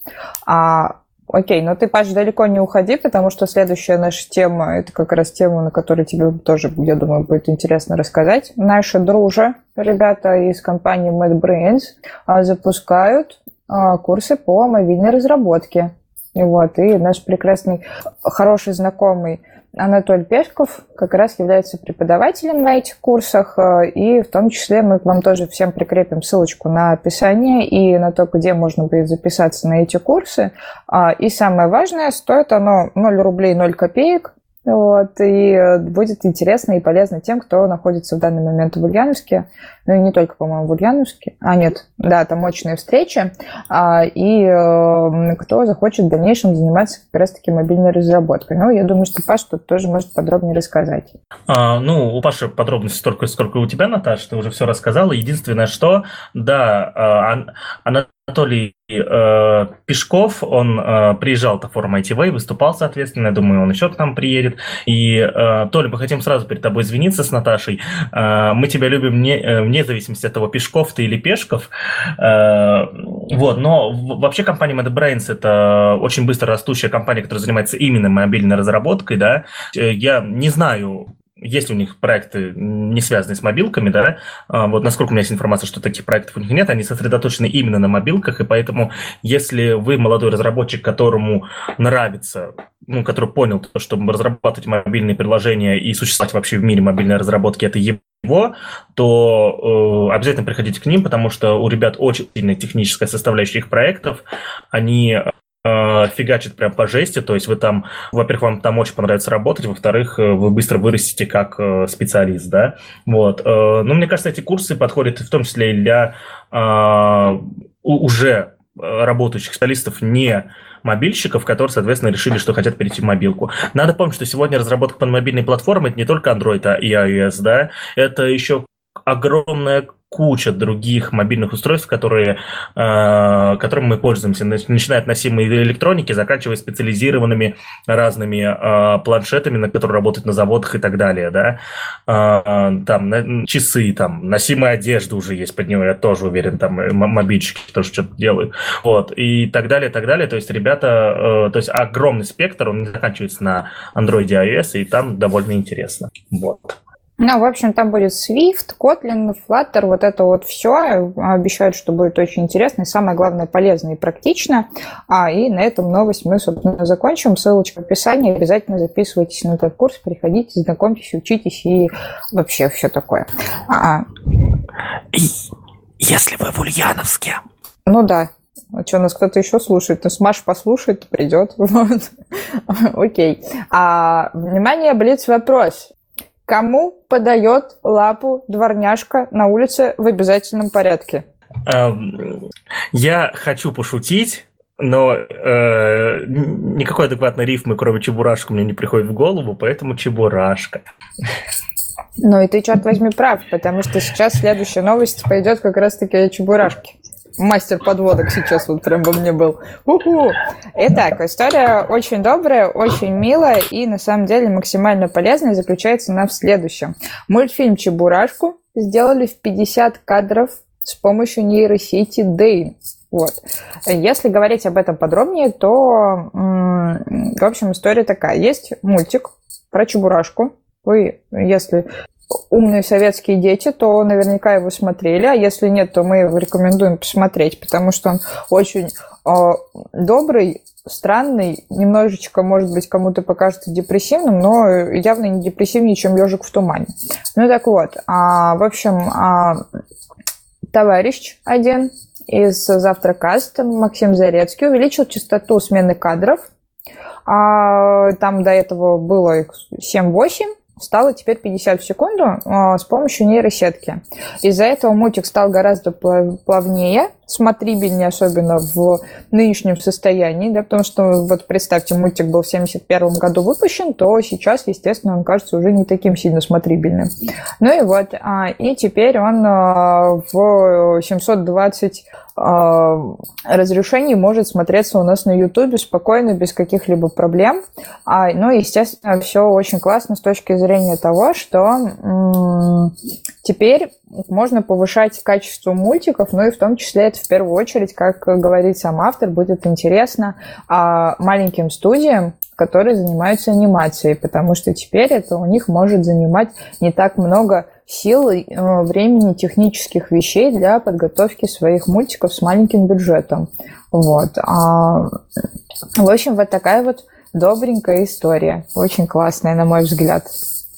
А Окей, но ты, Паш, далеко не уходи, потому что следующая наша тема, это как раз тема, на которой тебе тоже, я думаю, будет интересно рассказать. Наши дружи, ребята из компании MadBrains, а, запускают а, курсы по мобильной разработке. И вот, и наш прекрасный, хороший знакомый Анатолий Пешков как раз является преподавателем на этих курсах, э, и в том числе мы вам тоже всем прикрепим ссылочку на описание и на то, где можно будет записаться на эти курсы. А, и самое важное, стоит оно 0 рублей 0 копеек, вот, и э, будет интересно и полезно тем, кто находится в данный момент в Ульяновске. Ну и не только, по-моему, в Ульяновске. А, нет, да, там очные встречи. А, и э, кто захочет в дальнейшем заниматься как раз-таки мобильной разработкой. Ну, я думаю, что Паш тут тоже может подробнее рассказать. А, ну, у Паши подробности столько, сколько у тебя, Наташа, ты уже все рассказала. Единственное, что, да, а, она Анатолий э, Пешков, он э, приезжал на форум ITV, выступал, соответственно, я думаю, он еще к нам приедет. И, э, Толя, мы хотим сразу перед тобой извиниться с Наташей. Э, мы тебя любим не, э, вне зависимости от того, Пешков ты или Пешков. Э, вот, но вообще компания MadBrains – это очень быстро растущая компания, которая занимается именно мобильной разработкой, да. Э, я не знаю, есть у них проекты, не связанные с мобилками, да, а, вот насколько у меня есть информация, что таких проектов у них нет, они сосредоточены именно на мобилках, и поэтому, если вы молодой разработчик, которому нравится, ну, который понял, то, что разрабатывать мобильные приложения и существовать вообще в мире мобильной разработки, это его, то э, обязательно приходите к ним, потому что у ребят очень сильная техническая составляющая их проектов, они фигачит прям по жести, то есть вы там, во-первых, вам там очень понравится работать, во-вторых, э, вы быстро вырастете как э, специалист, да, вот. Но мне кажется, эти курсы подходят в том числе и для уже работающих специалистов не мобильщиков, которые, соответственно, решили, что хотят перейти в мобилку. Надо помнить, что сегодня разработка под мобильной платформы – это не только Android а и iOS, да, это еще огромная куча других мобильных устройств, которые, э, которыми мы пользуемся, начиная от носимой электроники, заканчивая специализированными разными э, планшетами, на которые работают на заводах и так далее, да, э, там часы, там носимая одежда уже есть под него, я тоже уверен, там мобильщики тоже что-то делают, вот, и так далее, так далее, то есть ребята, то есть огромный спектр, он не заканчивается на Android и iOS, и там довольно интересно, вот. Ну, в общем, там будет Swift, Kotlin, Flutter, вот это вот все. Обещают, что будет очень интересно и, самое главное, полезно и практично. А, и на этом новость мы, собственно, закончим. Ссылочка в описании. Обязательно записывайтесь на этот курс, приходите, знакомьтесь, учитесь и вообще все такое. А, Если вы в Ульяновске. Ну да, а что, нас кто-то еще слушает? Ну, Смаш послушает, придет. Вот. Окей. А, внимание, блиц вопрос. Кому подает лапу дворняжка на улице в обязательном порядке? Эм, я хочу пошутить, но э, никакой адекватной рифмы, кроме чебурашка, мне не приходит в голову, поэтому чебурашка. Ну и ты, черт возьми, прав, потому что сейчас следующая новость пойдет как раз-таки о чебурашке мастер подводок сейчас вот прям во мне был. У-ху. Итак, история очень добрая, очень милая и на самом деле максимально полезная заключается она в следующем. Мультфильм «Чебурашку» сделали в 50 кадров с помощью нейросети Дейн. Вот. Если говорить об этом подробнее, то, в общем, история такая. Есть мультик про Чебурашку. Вы, если умные советские дети, то наверняка его смотрели, а если нет, то мы его рекомендуем посмотреть, потому что он очень э, добрый, странный, немножечко, может быть, кому-то покажется депрессивным, но явно не депрессивнее, чем ежик в тумане. Ну так вот, а, в общем, а, товарищ один из Завтракаст, Максим Зарецкий, увеличил частоту смены кадров. А, там до этого было их 7-8, стало теперь 50 в секунду а, с помощью нейросетки. Из-за этого мультик стал гораздо плавнее, смотрибельнее, особенно в нынешнем состоянии, да, потому что, вот представьте, мультик был в 71 году выпущен, то сейчас, естественно, он кажется уже не таким сильно смотрибельным. Ну и вот, а, и теперь он а, в 720 разрешений может смотреться у нас на YouTube спокойно, без каких-либо проблем. А, ну, естественно, все очень классно с точки зрения того, что теперь можно повышать качество мультиков, ну и в том числе это в первую очередь, как говорит сам автор, будет интересно а, маленьким студиям, которые занимаются анимацией, потому что теперь это у них может занимать не так много сил э, времени технических вещей для подготовки своих мультиков с маленьким бюджетом. Вот. А, в общем, вот такая вот добренькая история. Очень классная, на мой взгляд.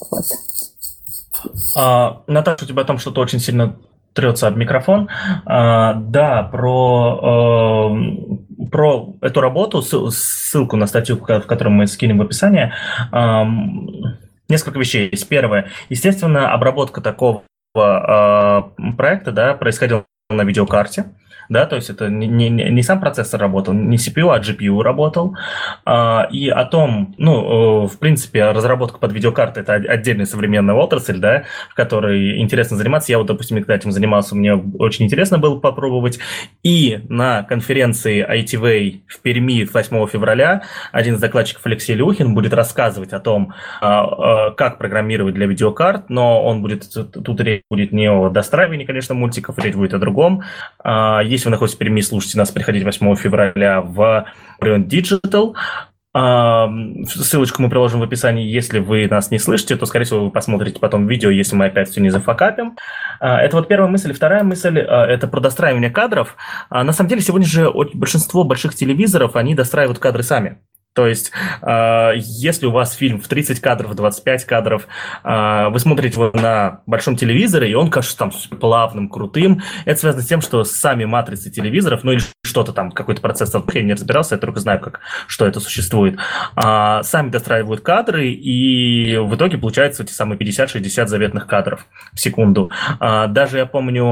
Вот. А, Наташа, у тебя там что-то очень сильно трется об микрофон. А, да, про, э, про эту работу, ссылку на статью, в которую мы скинем в описании. Э, несколько вещей. Первое. Естественно, обработка такого э, проекта да, происходила на видеокарте да, то есть это не, не, не сам процессор работал, не CPU, а GPU работал, а, и о том, ну, э, в принципе, разработка под видеокарты – это отдельная современная отрасль, да, в которой интересно заниматься. Я вот, допустим, когда этим занимался, мне очень интересно было попробовать. И на конференции ITV в Перми 8 февраля один из докладчиков Алексей Люхин будет рассказывать о том, а, а, как программировать для видеокарт, но он будет, тут речь будет не о достраивании, конечно, мультиков, речь будет о другом. А, если вы находитесь в Перми, слушайте нас, приходите 8 февраля в Brilliant Digital. Ссылочку мы приложим в описании. Если вы нас не слышите, то, скорее всего, вы посмотрите потом видео, если мы опять все не зафакапим. А, это вот первая мысль. Вторая мысль а, – это про достраивание кадров. На самом деле, сегодня же большинство больших телевизоров, они достраивают кадры сами. То есть, э, если у вас фильм в 30 кадров, 25 кадров, э, вы смотрите его на большом телевизоре, и он кажется там плавным, крутым, это связано с тем, что сами матрицы телевизоров, ну или что-то там, какой-то процесс, я не разбирался, я только знаю, как, что это существует, э, сами достраивают кадры, и в итоге получается эти самые 50-60 заветных кадров в секунду. Даже я помню,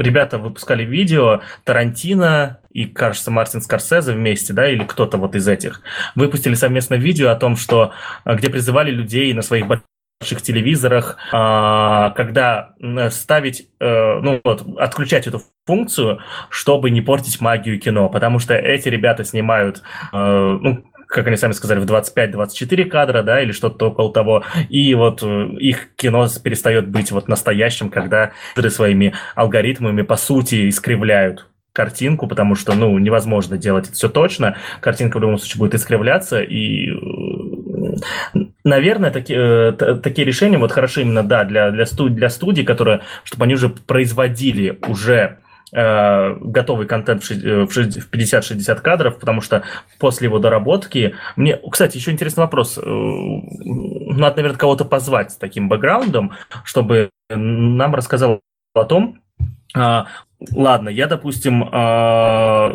ребята выпускали видео, Тарантино и, кажется, Мартин Скорсезе вместе, да, или кто-то вот из этих, выпустили совместное видео о том, что, а, где призывали людей на своих больших телевизорах, а, когда ставить, э, ну вот, отключать эту функцию, чтобы не портить магию кино, потому что эти ребята снимают, э, ну, как они сами сказали, в 25-24 кадра, да, или что-то около того, и вот э, их кино перестает быть вот настоящим, когда своими алгоритмами, по сути, искривляют картинку, потому что, ну, невозможно делать это все точно. Картинка в любом случае будет искривляться, и, э, наверное, такие, э, такие решения вот хороши именно, да, для, для, студий, для студий, которые, чтобы они уже производили уже э, готовый контент в 50-60 кадров, потому что после его доработки... Мне, кстати, еще интересный вопрос. Надо, наверное, кого-то позвать с таким бэкграундом, чтобы нам рассказал о том, а, ладно, я, допустим, а,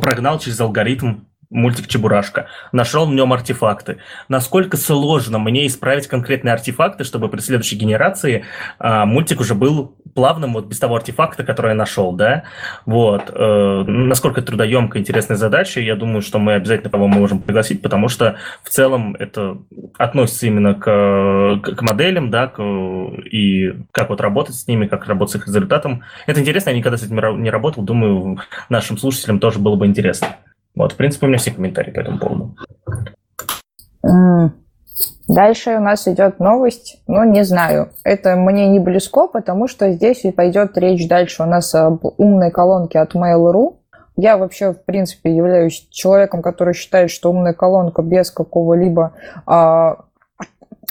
прогнал через алгоритм мультик Чебурашка, нашел в нем артефакты. Насколько сложно мне исправить конкретные артефакты, чтобы при следующей генерации э, мультик уже был плавным вот без того артефакта, который я нашел, да? Вот. Э, насколько трудоемкая, интересная задача, я думаю, что мы обязательно кого мы можем пригласить, потому что в целом это относится именно к, к моделям, да, к, и как вот работать с ними, как работать с их результатом. Это интересно, я никогда с этим не работал, думаю, нашим слушателям тоже было бы интересно. Вот, в принципе, у меня все комментарии по этому поводу. Дальше у нас идет новость, но не знаю. Это мне не близко, потому что здесь и пойдет речь дальше у нас об умной колонке от Mail.ru. Я вообще, в принципе, являюсь человеком, который считает, что умная колонка без какого-либо а,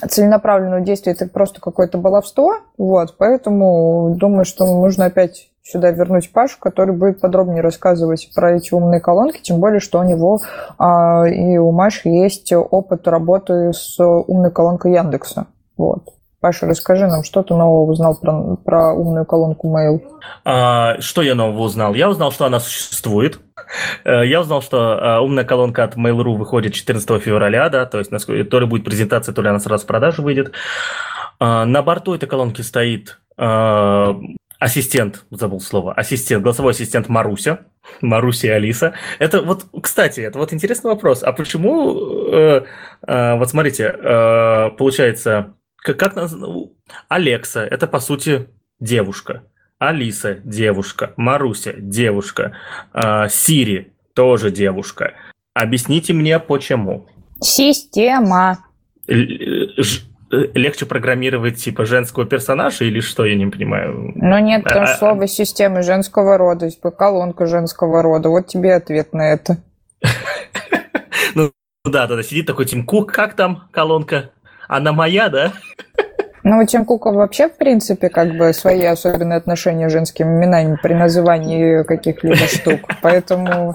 целенаправленного действия это просто какое-то баловство. Вот, поэтому думаю, что нужно опять сюда вернуть Пашу, который будет подробнее рассказывать про эти умные колонки, тем более, что у него а, и у Маши есть опыт работы с умной колонкой Яндекса. Вот. Паша, расскажи нам, что ты нового узнал про, про умную колонку Mail? А, что я нового узнал? Я узнал, что она существует. Э, я узнал, что а, умная колонка от Mail.ru выходит 14 февраля, да, то есть то ли будет презентация, то ли она сразу в продажу выйдет. А, на борту этой колонки стоит а, ассистент, забыл слово, ассистент, голосовой ассистент Маруся, Маруся и Алиса. Это вот, кстати, это вот интересный вопрос. А почему, э, э, вот смотрите, э, получается, как, как нас, Алекса, это по сути девушка. Алиса – девушка, Маруся – девушка, э, Сири – тоже девушка. Объясните мне, почему. Система. Легче программировать типа женского персонажа или что, я не понимаю. Ну нет, потому что а, слово системы женского рода, типа колонка женского рода. Вот тебе ответ на это. Ну да, да, сидит такой Тим Кук, как там колонка? Она моя, да? Ну, Тим Кука вообще, в принципе, как бы свои особенные отношения с женскими именами при назывании каких-либо штук. Поэтому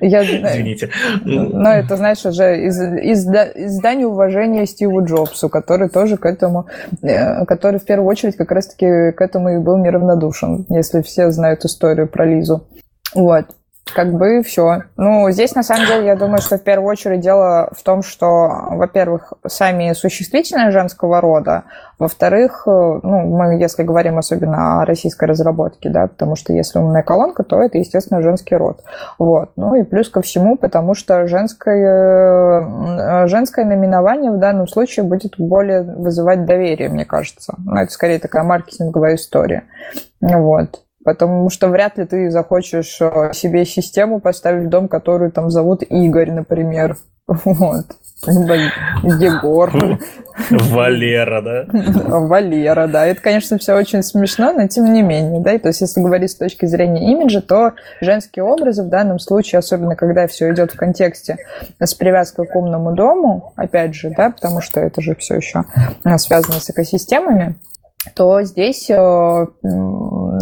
я, Извините. Но это, знаешь, уже из, из, из здания уважения Стиву Джобсу, который тоже к этому, э, который в первую очередь как раз-таки к этому и был неравнодушен, если все знают историю про Лизу. Вот как бы все. Ну, здесь, на самом деле, я думаю, что в первую очередь дело в том, что, во-первых, сами существительные женского рода, во-вторых, э, ну, мы, если говорим особенно о российской разработке, да, потому что если умная колонка, то это, естественно, женский род. Вот. Ну и плюс ко всему, потому что женское, э, женское наименование в данном случае будет более вызывать доверие, мне кажется. Ну, это скорее такая маркетинговая история. Вот потому что вряд ли ты захочешь э, себе систему поставить в дом, которую там зовут Игорь, например. Вот. Егор. Валера, да? Валера, да. Это, конечно, все очень смешно, но тем не менее, да. И то есть, если говорить с точки зрения имиджа, то женские образы в данном случае, особенно когда все идет в контексте с привязкой к умному дому, опять же, да, потому что это же все еще связано с экосистемами, то здесь э,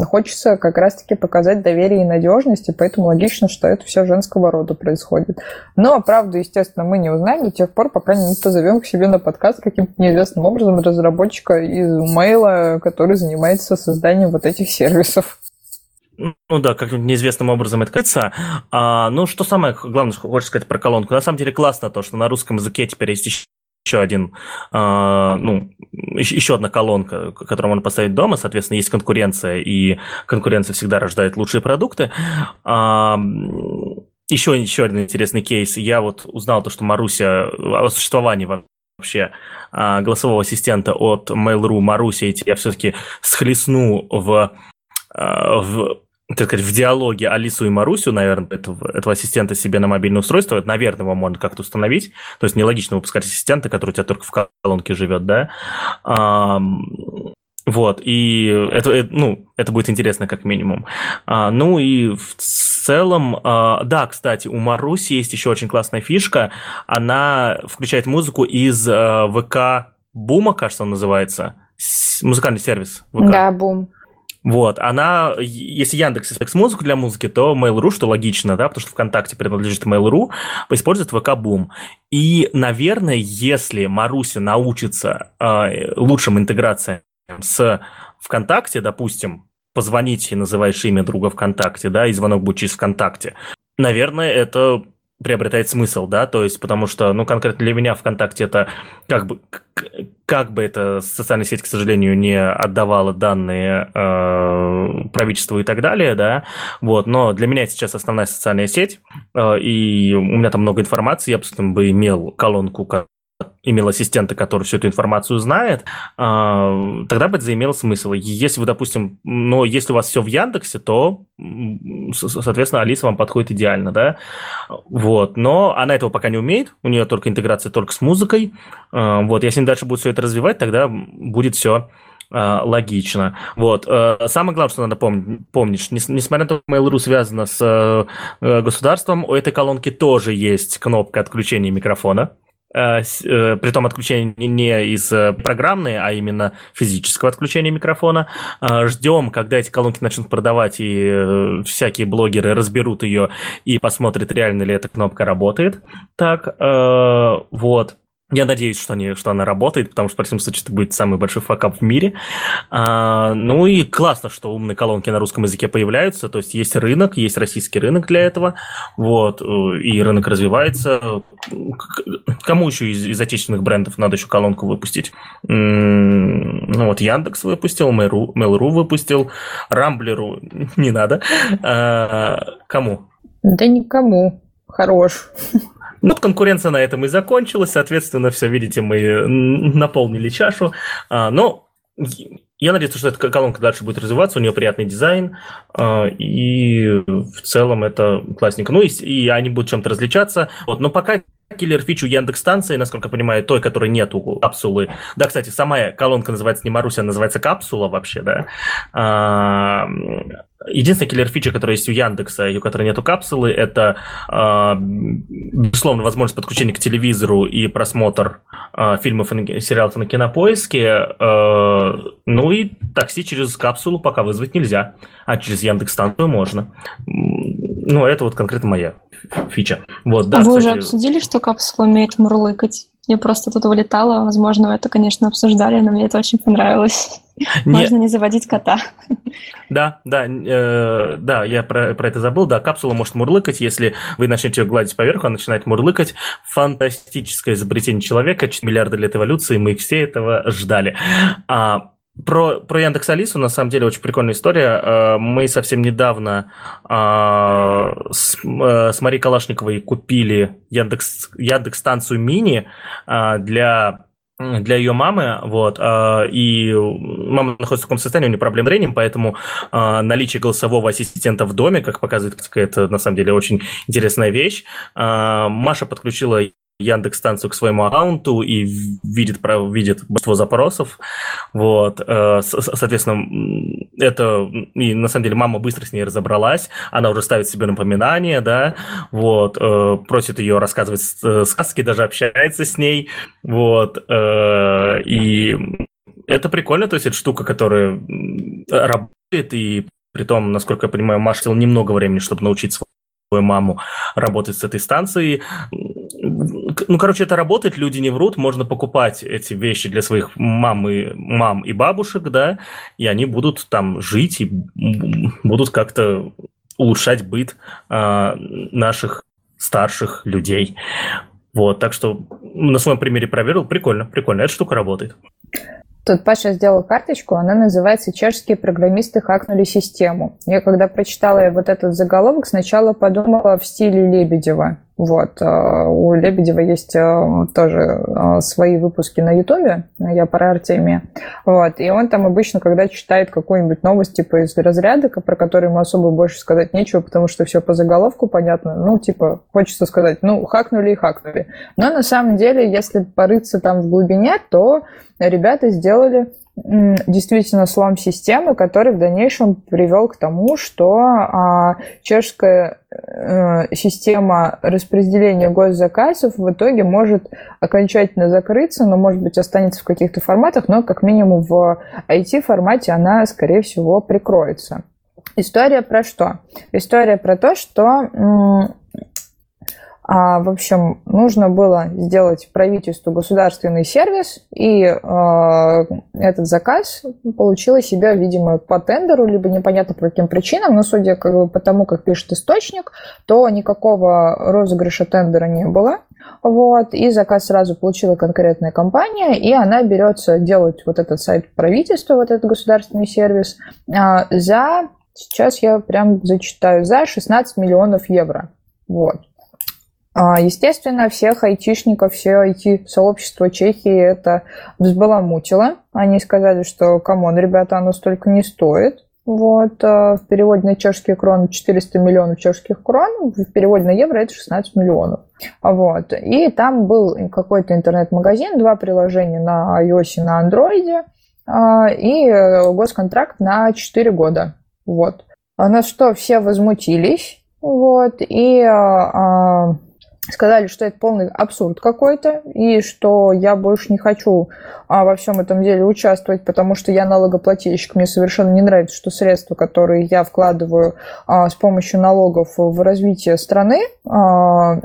хочется как раз-таки показать доверие и надежность, и поэтому логично, что это все женского рода происходит. Но правду, естественно, мы не узнаем до тех пор, пока не позовем к себе на подкаст каким-то неизвестным образом разработчика из мейла, который занимается созданием вот этих сервисов. Ну да, как неизвестным образом это кажется. А, ну, что самое главное, что хочешь сказать про колонку? На самом деле классно то, что на русском языке теперь есть еще один, э, ну, еще одна колонка, которую можно поставить дома, соответственно, есть конкуренция, и конкуренция всегда рождает лучшие продукты. А, еще, еще один интересный кейс. Я вот узнал то, что Маруся о существовании вообще а, голосового ассистента от Mail.ru Маруся, я все-таки схлестну в, в так сказать, в диалоге Алису и Марусю, наверное, этого, этого ассистента себе на мобильное устройство, наверное, его можно как-то установить. То есть нелогично выпускать ассистента, который у тебя только в колонке живет, да. А, вот, и это, это, ну, это будет интересно как минимум. А, ну и в целом, а, да, кстати, у Маруси есть еще очень классная фишка. Она включает музыку из а, ВК Бума, кажется, он называется. Музыкальный сервис ВК. Да, Бум. Вот, она, если Яндекс использует музыку для музыки, то Mail.ru, что логично, да, потому что ВКонтакте принадлежит Mail.ru, использует ВК Boom. И, наверное, если Маруся научится э, лучшим интеграциям с ВКонтакте, допустим, позвонить и называешь имя друга ВКонтакте, да, и звонок будет через ВКонтакте, наверное, это приобретает смысл, да, то есть потому что, ну, конкретно для меня ВКонтакте это как бы, как бы эта социальная сеть, к сожалению, не отдавала данные э, правительству и так далее, да, вот, но для меня это сейчас основная социальная сеть, э, и у меня там много информации, я бы имел колонку, имел ассистента, который всю эту информацию знает, а, тогда бы это заимело смысл. Если вы, допустим, но если у вас все в Яндексе, то, соответственно, Алиса вам подходит идеально, да? Вот. Но она этого пока не умеет, у нее только интеграция только с музыкой. А, вот. Если они дальше будут все это развивать, тогда будет все а, логично. Вот. Самое главное, что надо помнить, помнить несмотря на то, что Mail.ru связано с э, государством, у этой колонки тоже есть кнопка отключения микрофона. Э, э, при том отключение не из э, программной, а именно физического отключения микрофона. Ждем, когда эти колонки начнут продавать, и всякие блогеры разберут ее и посмотрят, реально ли эта кнопка работает. Так, вот. Я надеюсь, что, они, что она работает, потому что в противном случае это будет самый большой факап в мире. А, ну и классно, что умные колонки на русском языке появляются. То есть есть рынок, есть российский рынок для этого. Вот, и рынок развивается. Кому еще из, из отечественных брендов надо еще колонку выпустить? Ну вот Яндекс выпустил, Mail.ru выпустил, Рамблеру не надо. А, кому? Да никому. Хорош. Ну, вот конкуренция на этом и закончилась, соответственно, все, видите, мы наполнили чашу. А, но я надеюсь, что эта колонка дальше будет развиваться, у нее приятный дизайн, э, и в целом это классненько. Ну и, и они будут чем-то различаться. Вот, но пока киллер фичу Яндекс станции, насколько я понимаю, той, которой нету капсулы. Да, кстати, сама колонка называется не Маруся, она называется капсула вообще, да. А, единственная киллер фича, которая есть у Яндекса и у которой нету капсулы, это, а, безусловно, возможность подключения к телевизору и просмотр а, фильмов и сериалов на кинопоиске. Ну и такси через капсулу пока вызвать нельзя, а через Яндекс станцию можно. Ну, это вот конкретно моя фича. Вот, да, Вы кстати... уже обсудили, что капсула умеет мурлыкать? Я просто тут вылетала, возможно, это, конечно, обсуждали, но мне это очень понравилось. Не... Можно не заводить кота. Да, да, э, да, я про, про это забыл. Да, капсула может мурлыкать, если вы начнете ее гладить поверху, она начинает мурлыкать. Фантастическое изобретение человека, 4 миллиарда лет эволюции, мы все этого ждали. А про, про Яндекс Алису, на самом деле, очень прикольная история. Э, мы совсем недавно а, с, э, с Марией Калашниковой купили Яндекс, Яндекс станцию мини а, для для ее мамы, вот, и мама находится в таком состоянии, у нее проблем с зрением, поэтому наличие голосового ассистента в доме, как показывает это на самом деле очень интересная вещь. Маша подключила Яндекс станцию к своему аккаунту и видит, видит большинство запросов. Вот. Э, соответственно, это... И на самом деле мама быстро с ней разобралась. Она уже ставит себе напоминания, да, вот, э, просит ее рассказывать э, сказки, даже общается с ней. Вот. И это прикольно, то есть это штука, которая работает, и при том, насколько я понимаю, Маша немного времени, чтобы научить свою маму работать с этой станцией ну, короче, это работает, люди не врут, можно покупать эти вещи для своих мам и, мам и бабушек, да, и они будут там жить и будут как-то улучшать быт э, наших старших людей. Вот, так что на своем примере проверил, прикольно, прикольно, эта штука работает. Тут Паша сделал карточку, она называется «Чешские программисты хакнули систему». Я когда прочитала вот этот заголовок, сначала подумала в стиле Лебедева. Вот. Э, у Лебедева есть э, тоже э, свои выпуски на Ютубе, я про Артемия. Вот. И он там обычно, когда читает какую-нибудь новость, типа из разряда, про который ему особо больше сказать нечего, потому что все по заголовку понятно, ну, типа, хочется сказать, ну, хакнули и хакнули. Но на самом деле, если порыться там в глубине, то ребята сделали действительно слом системы, который в дальнейшем привел к тому, что а, чешская э, система распределения госзаказов в итоге может окончательно закрыться, но, может быть, останется в каких-то форматах, но как минимум в IT-формате она, скорее всего, прикроется. История про что? История про то, что а, в общем, нужно было сделать правительству государственный сервис, и э, этот заказ получила себя, видимо, по тендеру, либо непонятно по каким причинам, но судя как бы, по тому, как пишет источник, то никакого розыгрыша тендера не было. Вот, и заказ сразу получила конкретная компания, и она берется делать вот этот сайт правительства, вот этот государственный сервис, э, за, сейчас я прям зачитаю, за 16 миллионов евро. Вот. А, естественно, всех айтишников, все IT-сообщество Чехии это взбаламутило. Они сказали, что, come on, ребята, оно столько не стоит. Вот, а, в переводе на чешские кроны 400 миллионов чешских крон, в переводе на евро это 16 миллионов. Вот. И там был какой-то интернет-магазин, два приложения на iOS и на Android, а, и э, госконтракт на 4 года. Вот. На что все возмутились, вот, и сказали, что это полный абсурд какой-то, и что я больше не хочу а, во всем этом деле участвовать, потому что я налогоплательщик, мне совершенно не нравится, что средства, которые я вкладываю а, с помощью налогов в развитие страны, а,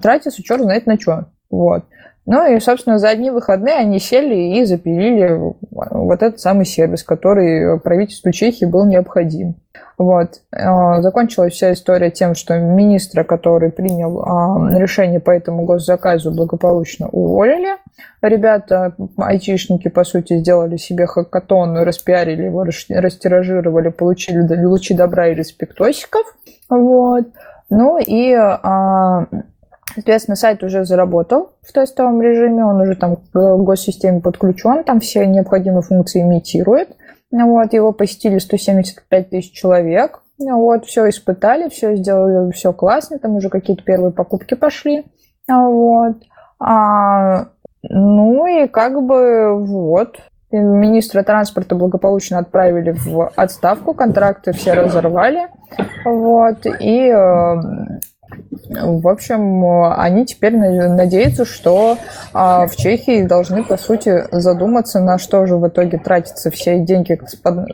тратятся черт знает на что. Вот. Ну и, собственно, за одни выходные они сели и запилили вот этот самый сервис, который правительству Чехии был необходим. Вот. А, закончилась вся история тем, что министра, который принял а, решение по этому госзаказу, благополучно уволили. Ребята, айтишники, по сути, сделали себе хакатон, распиарили его, растиражировали, получили лучи добра и респектосиков. Вот. Ну и а, Соответственно, сайт уже заработал в тестовом режиме, он уже там к госсистеме подключен, там все необходимые функции имитирует. Вот, его посетили 175 тысяч человек. Вот, все испытали, все сделали, все классно, там уже какие-то первые покупки пошли. Вот. А, ну и как бы вот, Министра транспорта благополучно отправили в отставку, контракты все разорвали. Вот, и э, в общем, они теперь надеются, что а, в Чехии должны, по сути, задуматься, на что же в итоге тратятся все деньги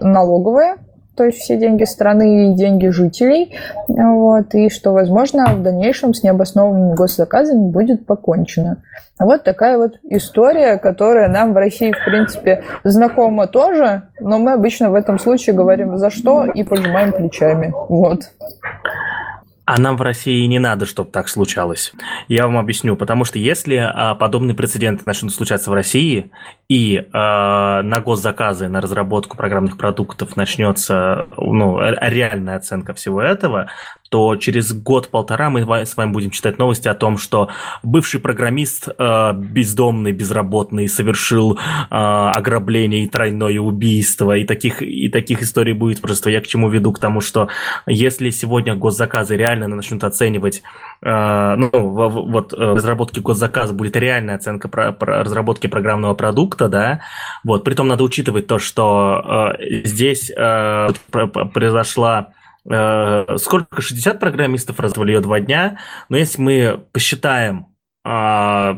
налоговые, то есть все деньги страны и деньги жителей, вот, и что, возможно, в дальнейшем с необоснованными госзаказами будет покончено. Вот такая вот история, которая нам в России, в принципе, знакома тоже, но мы обычно в этом случае говорим «за что» и пожимаем плечами. Вот. А нам в России не надо, чтобы так случалось. Я вам объясню. Потому что если а, подобные прецеденты начнут случаться в России, и а, на госзаказы, на разработку программных продуктов начнется ну, реальная оценка всего этого, то через год-полтора мы с вами будем читать новости о том, что бывший программист, э, бездомный, безработный, совершил э, ограбление и тройное убийство, и таких, и таких историй будет просто. Я к чему веду? К тому, что если сегодня госзаказы реально начнут оценивать, э, ну, вот в разработке госзаказа будет реальная оценка про, про разработки программного продукта, да, вот, притом надо учитывать то, что здесь произошла Э, сколько, 60 программистов развали ее два дня, но если мы посчитаем, а,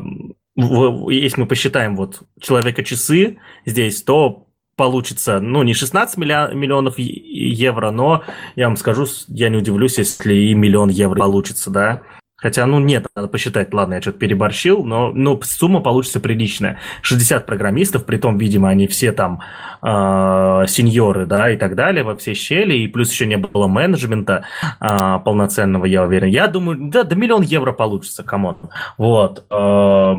если мы посчитаем вот человека-часы здесь, то получится, ну, не 16 миллионов евро, но я вам скажу, я не удивлюсь, если и миллион евро получится, да. Хотя, ну нет, надо посчитать, ладно, я что-то переборщил, но, но сумма получится приличная. 60 программистов, при том, видимо, они все там э, сеньоры, да, и так далее, во все щели, и плюс еще не было менеджмента э, полноценного, я уверен. Я думаю, да, до миллион евро получится, come on. Вот, э,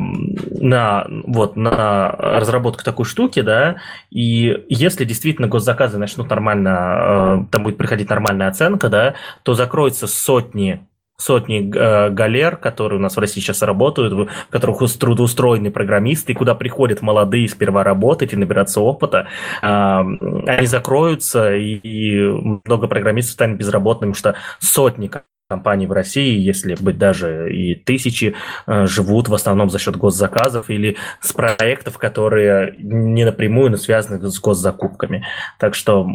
на, вот, на разработку такой штуки, да, и если действительно госзаказы начнут нормально, э, там будет приходить нормальная оценка, да, то закроются сотни сотни э, галер, которые у нас в России сейчас работают, в которых трудоустроены программисты, куда приходят молодые сперва работать и набираться опыта, э, они закроются, и, и много программистов станет безработными, что сотни компаний в России, если быть даже и тысячи, э, живут в основном за счет госзаказов или с проектов, которые не напрямую, но связаны с госзакупками. Так что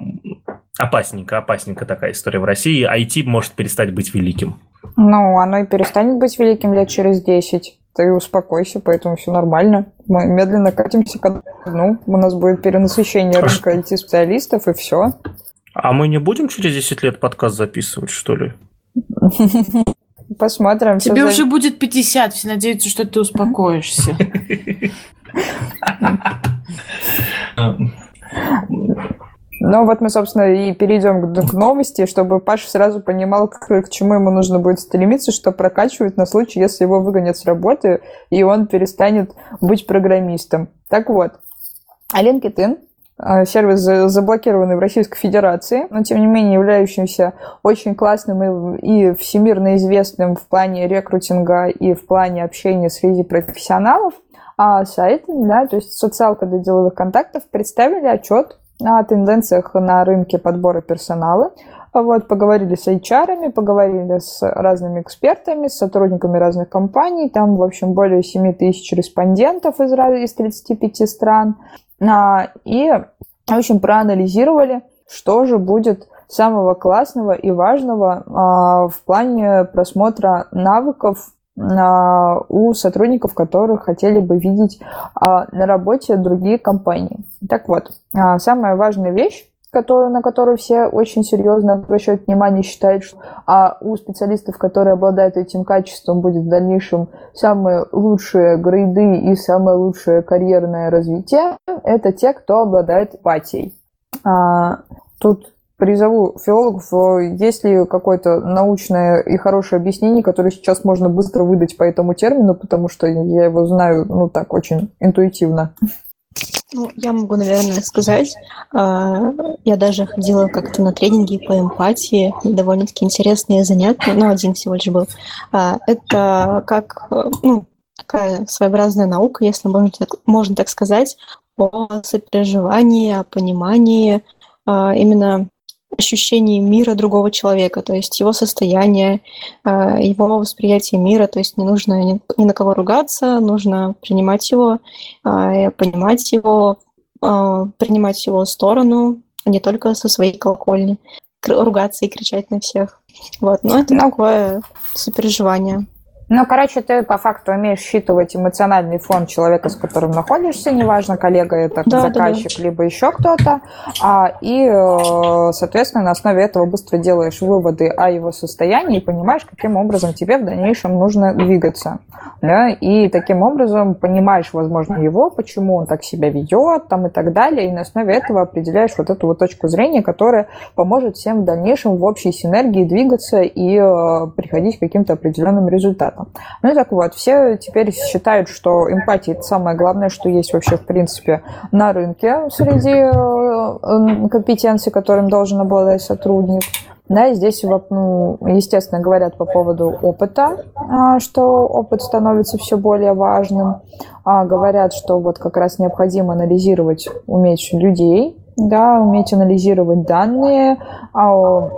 опасненько, опасненько такая история в России. IT может перестать быть великим. Ну, оно и перестанет быть великим лет через 10. Ты успокойся, поэтому все нормально. Мы медленно катимся к дну. У нас будет перенасыщение рынка IT-специалистов, и все. А мы не будем через 10 лет подкаст записывать, что ли? Посмотрим. Тебе уже будет 50, все надеются, что ты успокоишься. Ну вот мы, собственно, и перейдем к, к новости, чтобы Паша сразу понимал, к, к чему ему нужно будет стремиться, что прокачивать на случай, если его выгонят с работы, и он перестанет быть программистом. Так вот, а LinkedIn э, сервис заблокированный в Российской Федерации, но тем не менее являющийся очень классным и всемирно известным в плане рекрутинга и в плане общения среди профессионалов, а сайт, да, то есть социалка для деловых контактов представили отчет о тенденциях на рынке подбора персонала. Вот, поговорили с HR, поговорили с разными экспертами, с сотрудниками разных компаний. Там, в общем, более 7 тысяч респондентов из, из 35 стран. А, и, в общем, проанализировали, что же будет самого классного и важного а, в плане просмотра навыков у сотрудников, которых хотели бы видеть а, на работе другие компании. Так вот, а, самая важная вещь, которую, на которую все очень серьезно обращают внимание, считают, что а у специалистов, которые обладают этим качеством, будет в дальнейшем самые лучшие грейды и самое лучшее карьерное развитие, это те, кто обладает эмпатией. А, тут призову филологов, э, есть ли какое-то научное и хорошее объяснение, которое сейчас можно быстро выдать по этому термину, потому что я его знаю, ну так, очень интуитивно. Ну, я могу, наверное, сказать, а, я даже ходила как-то на тренинги по эмпатии, довольно-таки интересные занятия, ну, один всего лишь был. А, это как, ну, такая своеобразная наука, если можно так, можно так сказать, о сопереживании, о понимании а, именно ощущении мира другого человека, то есть его состояние, его восприятие мира, то есть не нужно ни, на кого ругаться, нужно принимать его, понимать его, принимать его сторону, а не только со своей колокольни, ругаться и кричать на всех. Вот, но это такое сопереживание. Ну, короче, ты по факту умеешь считывать эмоциональный фон человека, с которым находишься, неважно, коллега это да, заказчик, да, да. либо еще кто-то, а, и, э, соответственно, на основе этого быстро делаешь выводы о его состоянии и понимаешь, каким образом тебе в дальнейшем нужно двигаться. Да? И таким образом понимаешь, возможно, его, почему он так себя ведет там, и так далее, и на основе этого определяешь вот эту вот точку зрения, которая поможет всем в дальнейшем в общей синергии двигаться и э, приходить к каким-то определенным результатам. Ну и так вот, все теперь считают, что эмпатия – это самое главное, что есть вообще, в принципе, на рынке среди э, компетенций, которым должен обладать сотрудник. Да, здесь, ну, естественно, говорят по поводу опыта, а, что опыт становится все более важным. А, говорят, что вот как раз необходимо анализировать, уметь людей, да, уметь анализировать данные, а,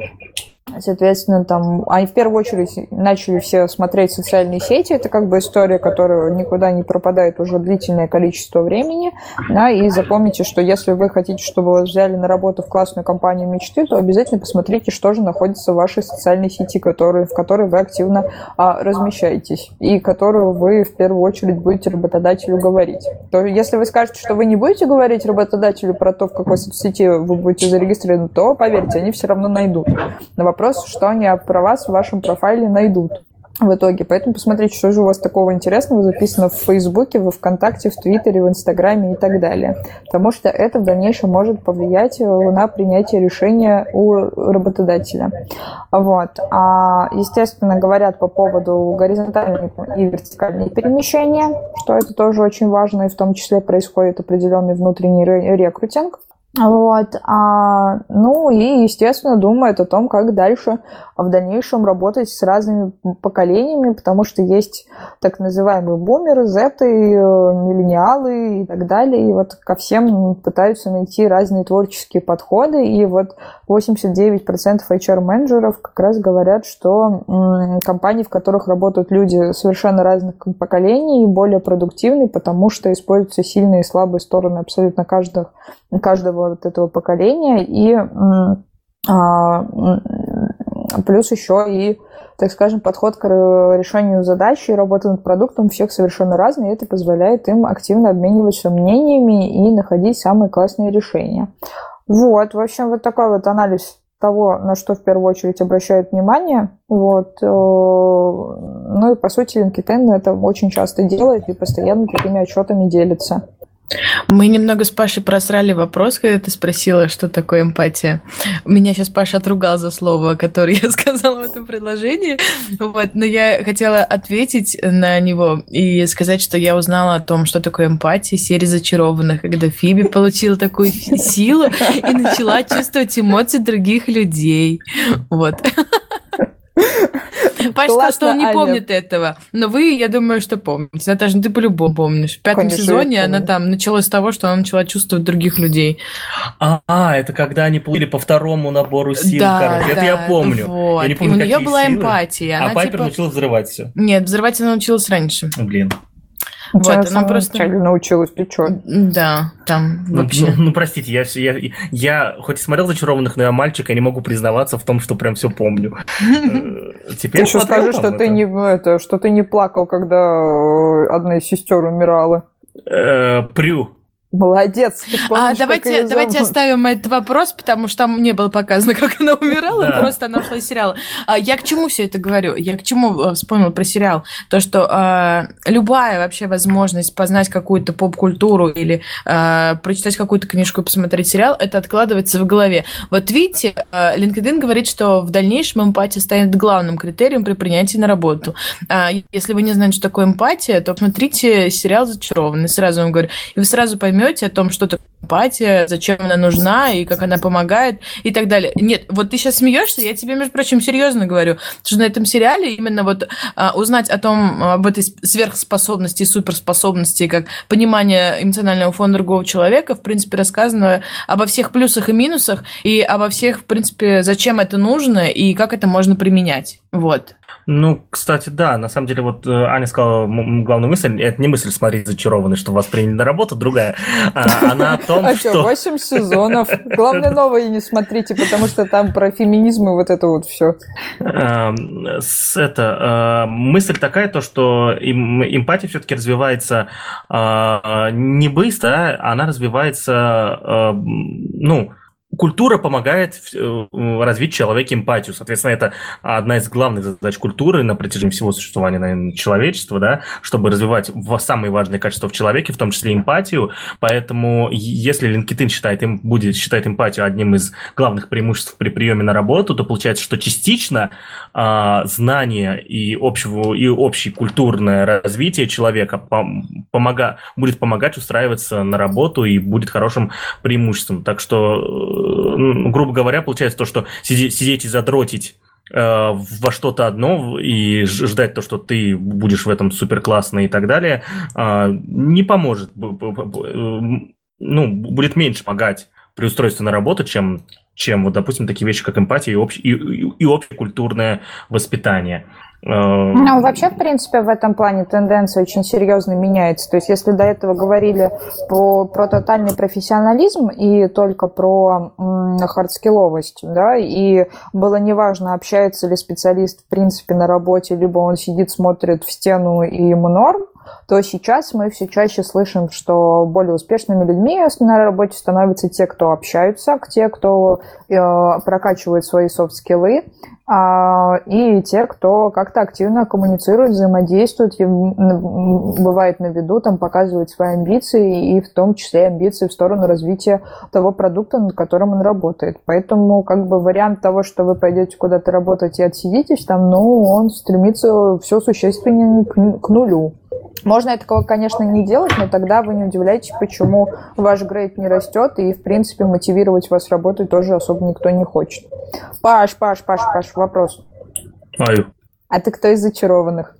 Соответственно, там они в первую очередь начали все смотреть социальные сети. Это как бы история, которая никуда не пропадает уже длительное количество времени. Да, и запомните, что если вы хотите, чтобы вас взяли на работу в классную компанию мечты, то обязательно посмотрите, что же находится в вашей социальной сети, которые, в которой вы активно а, размещаетесь и которую вы в первую очередь будете работодателю говорить. То если вы скажете, что вы не будете говорить работодателю про то, в какой соцсети вы будете зарегистрированы, то, поверьте, они все равно найдут. На вопрос вопрос, что они про вас в вашем профайле найдут в итоге. Поэтому посмотрите, что же у вас такого интересного записано в Фейсбуке, во Вконтакте, в Твиттере, в Инстаграме и так далее. Потому что это в дальнейшем может повлиять на принятие решения у работодателя. Вот. А, естественно, говорят по поводу горизонтальной и вертикальной перемещения, что это тоже очень важно, и в том числе происходит определенный внутренний рекрутинг. Вот. А, ну и, естественно, думает о том, как дальше в дальнейшем работать с разными поколениями, потому что есть так называемые бумеры, зеты, миллениалы и так далее. И вот ко всем пытаются найти разные творческие подходы. И вот 89% HR-менеджеров как раз говорят, что компании, в которых работают люди совершенно разных поколений, более продуктивны, потому что используются сильные и слабые стороны абсолютно каждого, каждого вот этого поколения, и а, плюс еще и, так скажем, подход к решению задачи и работа над продуктом всех совершенно разный, и это позволяет им активно обмениваться мнениями и находить самые классные решения. Вот, в общем, вот такой вот анализ того, на что в первую очередь обращают внимание. Вот. Э, ну и, по сути, LinkedIn это очень часто делает и постоянно такими отчетами делится. Мы немного с Пашей просрали вопрос, когда ты спросила, что такое эмпатия. Меня сейчас Паша отругал за слово, которое я сказала в этом предложении. Вот, но я хотела ответить на него и сказать, что я узнала о том, что такое эмпатия, серии зачарованных, когда Фиби получила такую силу и начала чувствовать эмоции других людей. Вот. Паш сказал, что он не Аня. помнит этого. Но вы, я думаю, что помните. Наташа, ну ты по-любому помнишь. В пятом Конечно, сезоне она там началась с того, что она начала чувствовать других людей. А, а это когда они получили по второму набору сил, да, короче. Да, это я помню. Вот. Я не помню, у нее была силы. эмпатия. А Пайпер типа... научилась взрывать все. Нет, взрывать она научилась раньше. Блин. Вот, она, она просто... научилась, ты чё? Да, там ну, вообще... Ну, ну, простите, я, я, я хоть и смотрел «Зачарованных», но я мальчик, я не могу признаваться в том, что прям все помню. Э, теперь ты еще скажи, что ты, не, это, что ты не плакал, когда э, одна из сестер умирала. Э, Прю. Молодец. Помнишь, а, давайте, давайте оставим этот вопрос, потому что там не было показано, как она умирала, да. просто она ушла из сериала. А, я к чему все это говорю? Я к чему э, вспомнила про сериал? То, что а, любая вообще возможность познать какую-то поп-культуру или а, прочитать какую-то книжку и посмотреть сериал, это откладывается в голове. Вот видите, а, LinkedIn говорит, что в дальнейшем эмпатия станет главным критерием при принятии на работу. А, если вы не знаете, что такое эмпатия, то посмотрите сериал «Зачарованный», сразу вам говорю. И вы сразу поймете, поймете о том, что такое эмпатия, зачем она нужна и как она помогает и так далее. Нет, вот ты сейчас смеешься, я тебе, между прочим, серьезно говорю, что на этом сериале именно вот а, узнать о том, об этой сверхспособности, суперспособности, как понимание эмоционального фона другого человека, в принципе, рассказано обо всех плюсах и минусах и обо всех, в принципе, зачем это нужно и как это можно применять. Вот. Ну, кстати, да, на самом деле, вот э, Аня сказала главную мысль, это не мысль смотреть зачарованный, что вас приняли на работу, другая. А, она о том, а что... что, 8 сезонов. Главное, новые не смотрите, потому что там про феминизм и вот это вот все. Эм, это, э, мысль такая, то, что эмпатия все-таки развивается э, не быстро, она развивается, ну, Культура помогает э, развить человеке эмпатию. Соответственно, это одна из главных задач культуры на протяжении всего существования наверное, человечества, да, чтобы развивать самые важные качества в человеке, в том числе эмпатию. Поэтому, если LinkedIn считает, им будет считать эмпатию одним из главных преимуществ при приеме на работу, то получается, что частично а, знание и, общего, и общее культурное развитие человека помога, будет помогать устраиваться на работу и будет хорошим преимуществом. Так что ну, грубо говоря, получается то, что сидеть, и задротить э, во что-то одно и ждать то, что ты будешь в этом супер классно и так далее, э, не поможет. Ну, будет меньше помогать при устройстве на работу, чем, чем вот, допустим, такие вещи, как эмпатия и, общ, и, и, и общекультурное воспитание. Ну, вообще, в принципе, в этом плане тенденция очень серьезно меняется. То есть, если до этого говорили по, про тотальный профессионализм и только про хардскилловость, да, и было неважно, общается ли специалист, в принципе, на работе, либо он сидит, смотрит в стену и ему норм, то сейчас мы все чаще слышим, что более успешными людьми на работе становятся те, кто общаются, те, кто э, прокачивает свои софт-скиллы, и те, кто как-то активно коммуницирует, взаимодействует, бывает на виду, там показывает свои амбиции, и в том числе амбиции в сторону развития того продукта, над которым он работает. Поэтому как бы вариант того, что вы пойдете куда-то работать и отсидитесь там, ну, он стремится все существенно к нулю. Можно этого, конечно, не делать, но тогда вы не удивляйтесь, почему ваш грейд не растет, и, в принципе, мотивировать вас работать тоже особо никто не хочет. Паш, Паш, Паш, Паш, вопрос. Аю. А ты кто из зачарованных?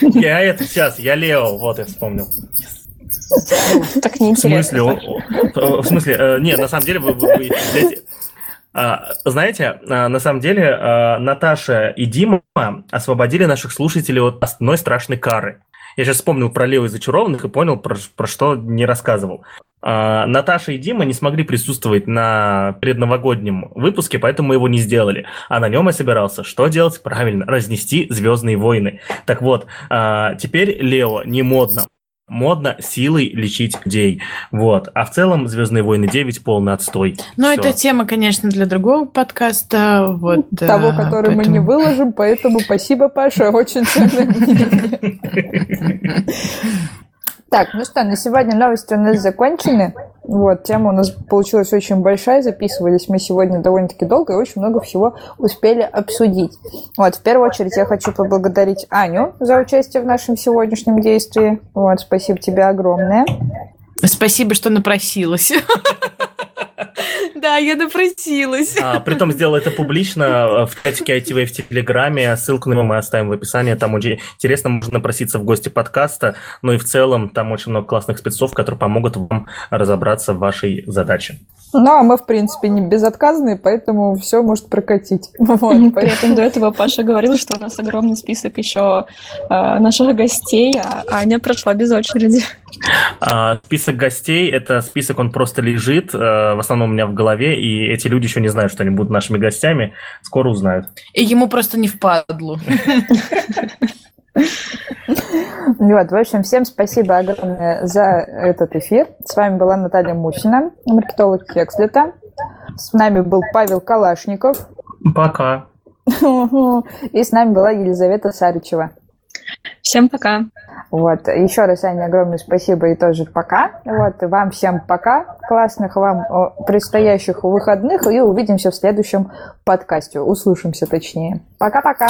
Я это сейчас, я Лео, вот я вспомнил. Так неинтересно. В смысле, в смысле, э, нет, на самом деле вы, вы, вы знаете, а, на самом деле а, Наташа и Дима освободили наших слушателей от одной страшной кары. Я сейчас вспомнил про Лео и зачарованных и понял, про, про что не рассказывал. Наташа и Дима не смогли присутствовать на предновогоднем выпуске, поэтому мы его не сделали. А на нем я собирался. Что делать? Правильно, разнести «Звездные войны». Так вот, теперь Лео не модно модно силой лечить людей. Вот. А в целом «Звездные войны 9» полный отстой. Ну, это тема, конечно, для другого подкаста. Вот, Того, который поэтому... мы не выложим, поэтому спасибо, Паша, очень ценное Так, ну что, на сегодня новости у нас закончены. Вот, тема у нас получилась очень большая, записывались мы сегодня довольно-таки долго и очень много всего успели обсудить. Вот, в первую очередь я хочу поблагодарить Аню за участие в нашем сегодняшнем действии. Вот, спасибо тебе огромное. Спасибо, что напросилась. Да, я напросилась. А, притом сделал это публично э, в чатике ITV в Телеграме. Ссылку на него мы оставим в описании. Там очень интересно, можно напроситься в гости подкаста. Ну и в целом там очень много классных спецов, которые помогут вам разобраться в вашей задаче. Ну, а мы, в принципе, не безотказные, поэтому все может прокатить. Вот, При этом до этого Паша говорил, что у нас огромный список еще э, наших гостей, а Аня прошла без очереди. А, список гостей – это список, он просто лежит, э, в основном у меня в голове, и эти люди еще не знают, что они будут нашими гостями, скоро узнают. И ему просто не впадлу. Вот, в общем, всем спасибо огромное за этот эфир. С вами была Наталья Мусина, маркетолог Кекслета. С нами был Павел Калашников. Пока. И с нами была Елизавета Сарычева. Всем пока. Вот. Еще раз, Аня, огромное спасибо и тоже пока. Вот. Вам всем пока. Классных вам предстоящих выходных. И увидимся в следующем подкасте. Услышимся точнее. Пока-пока.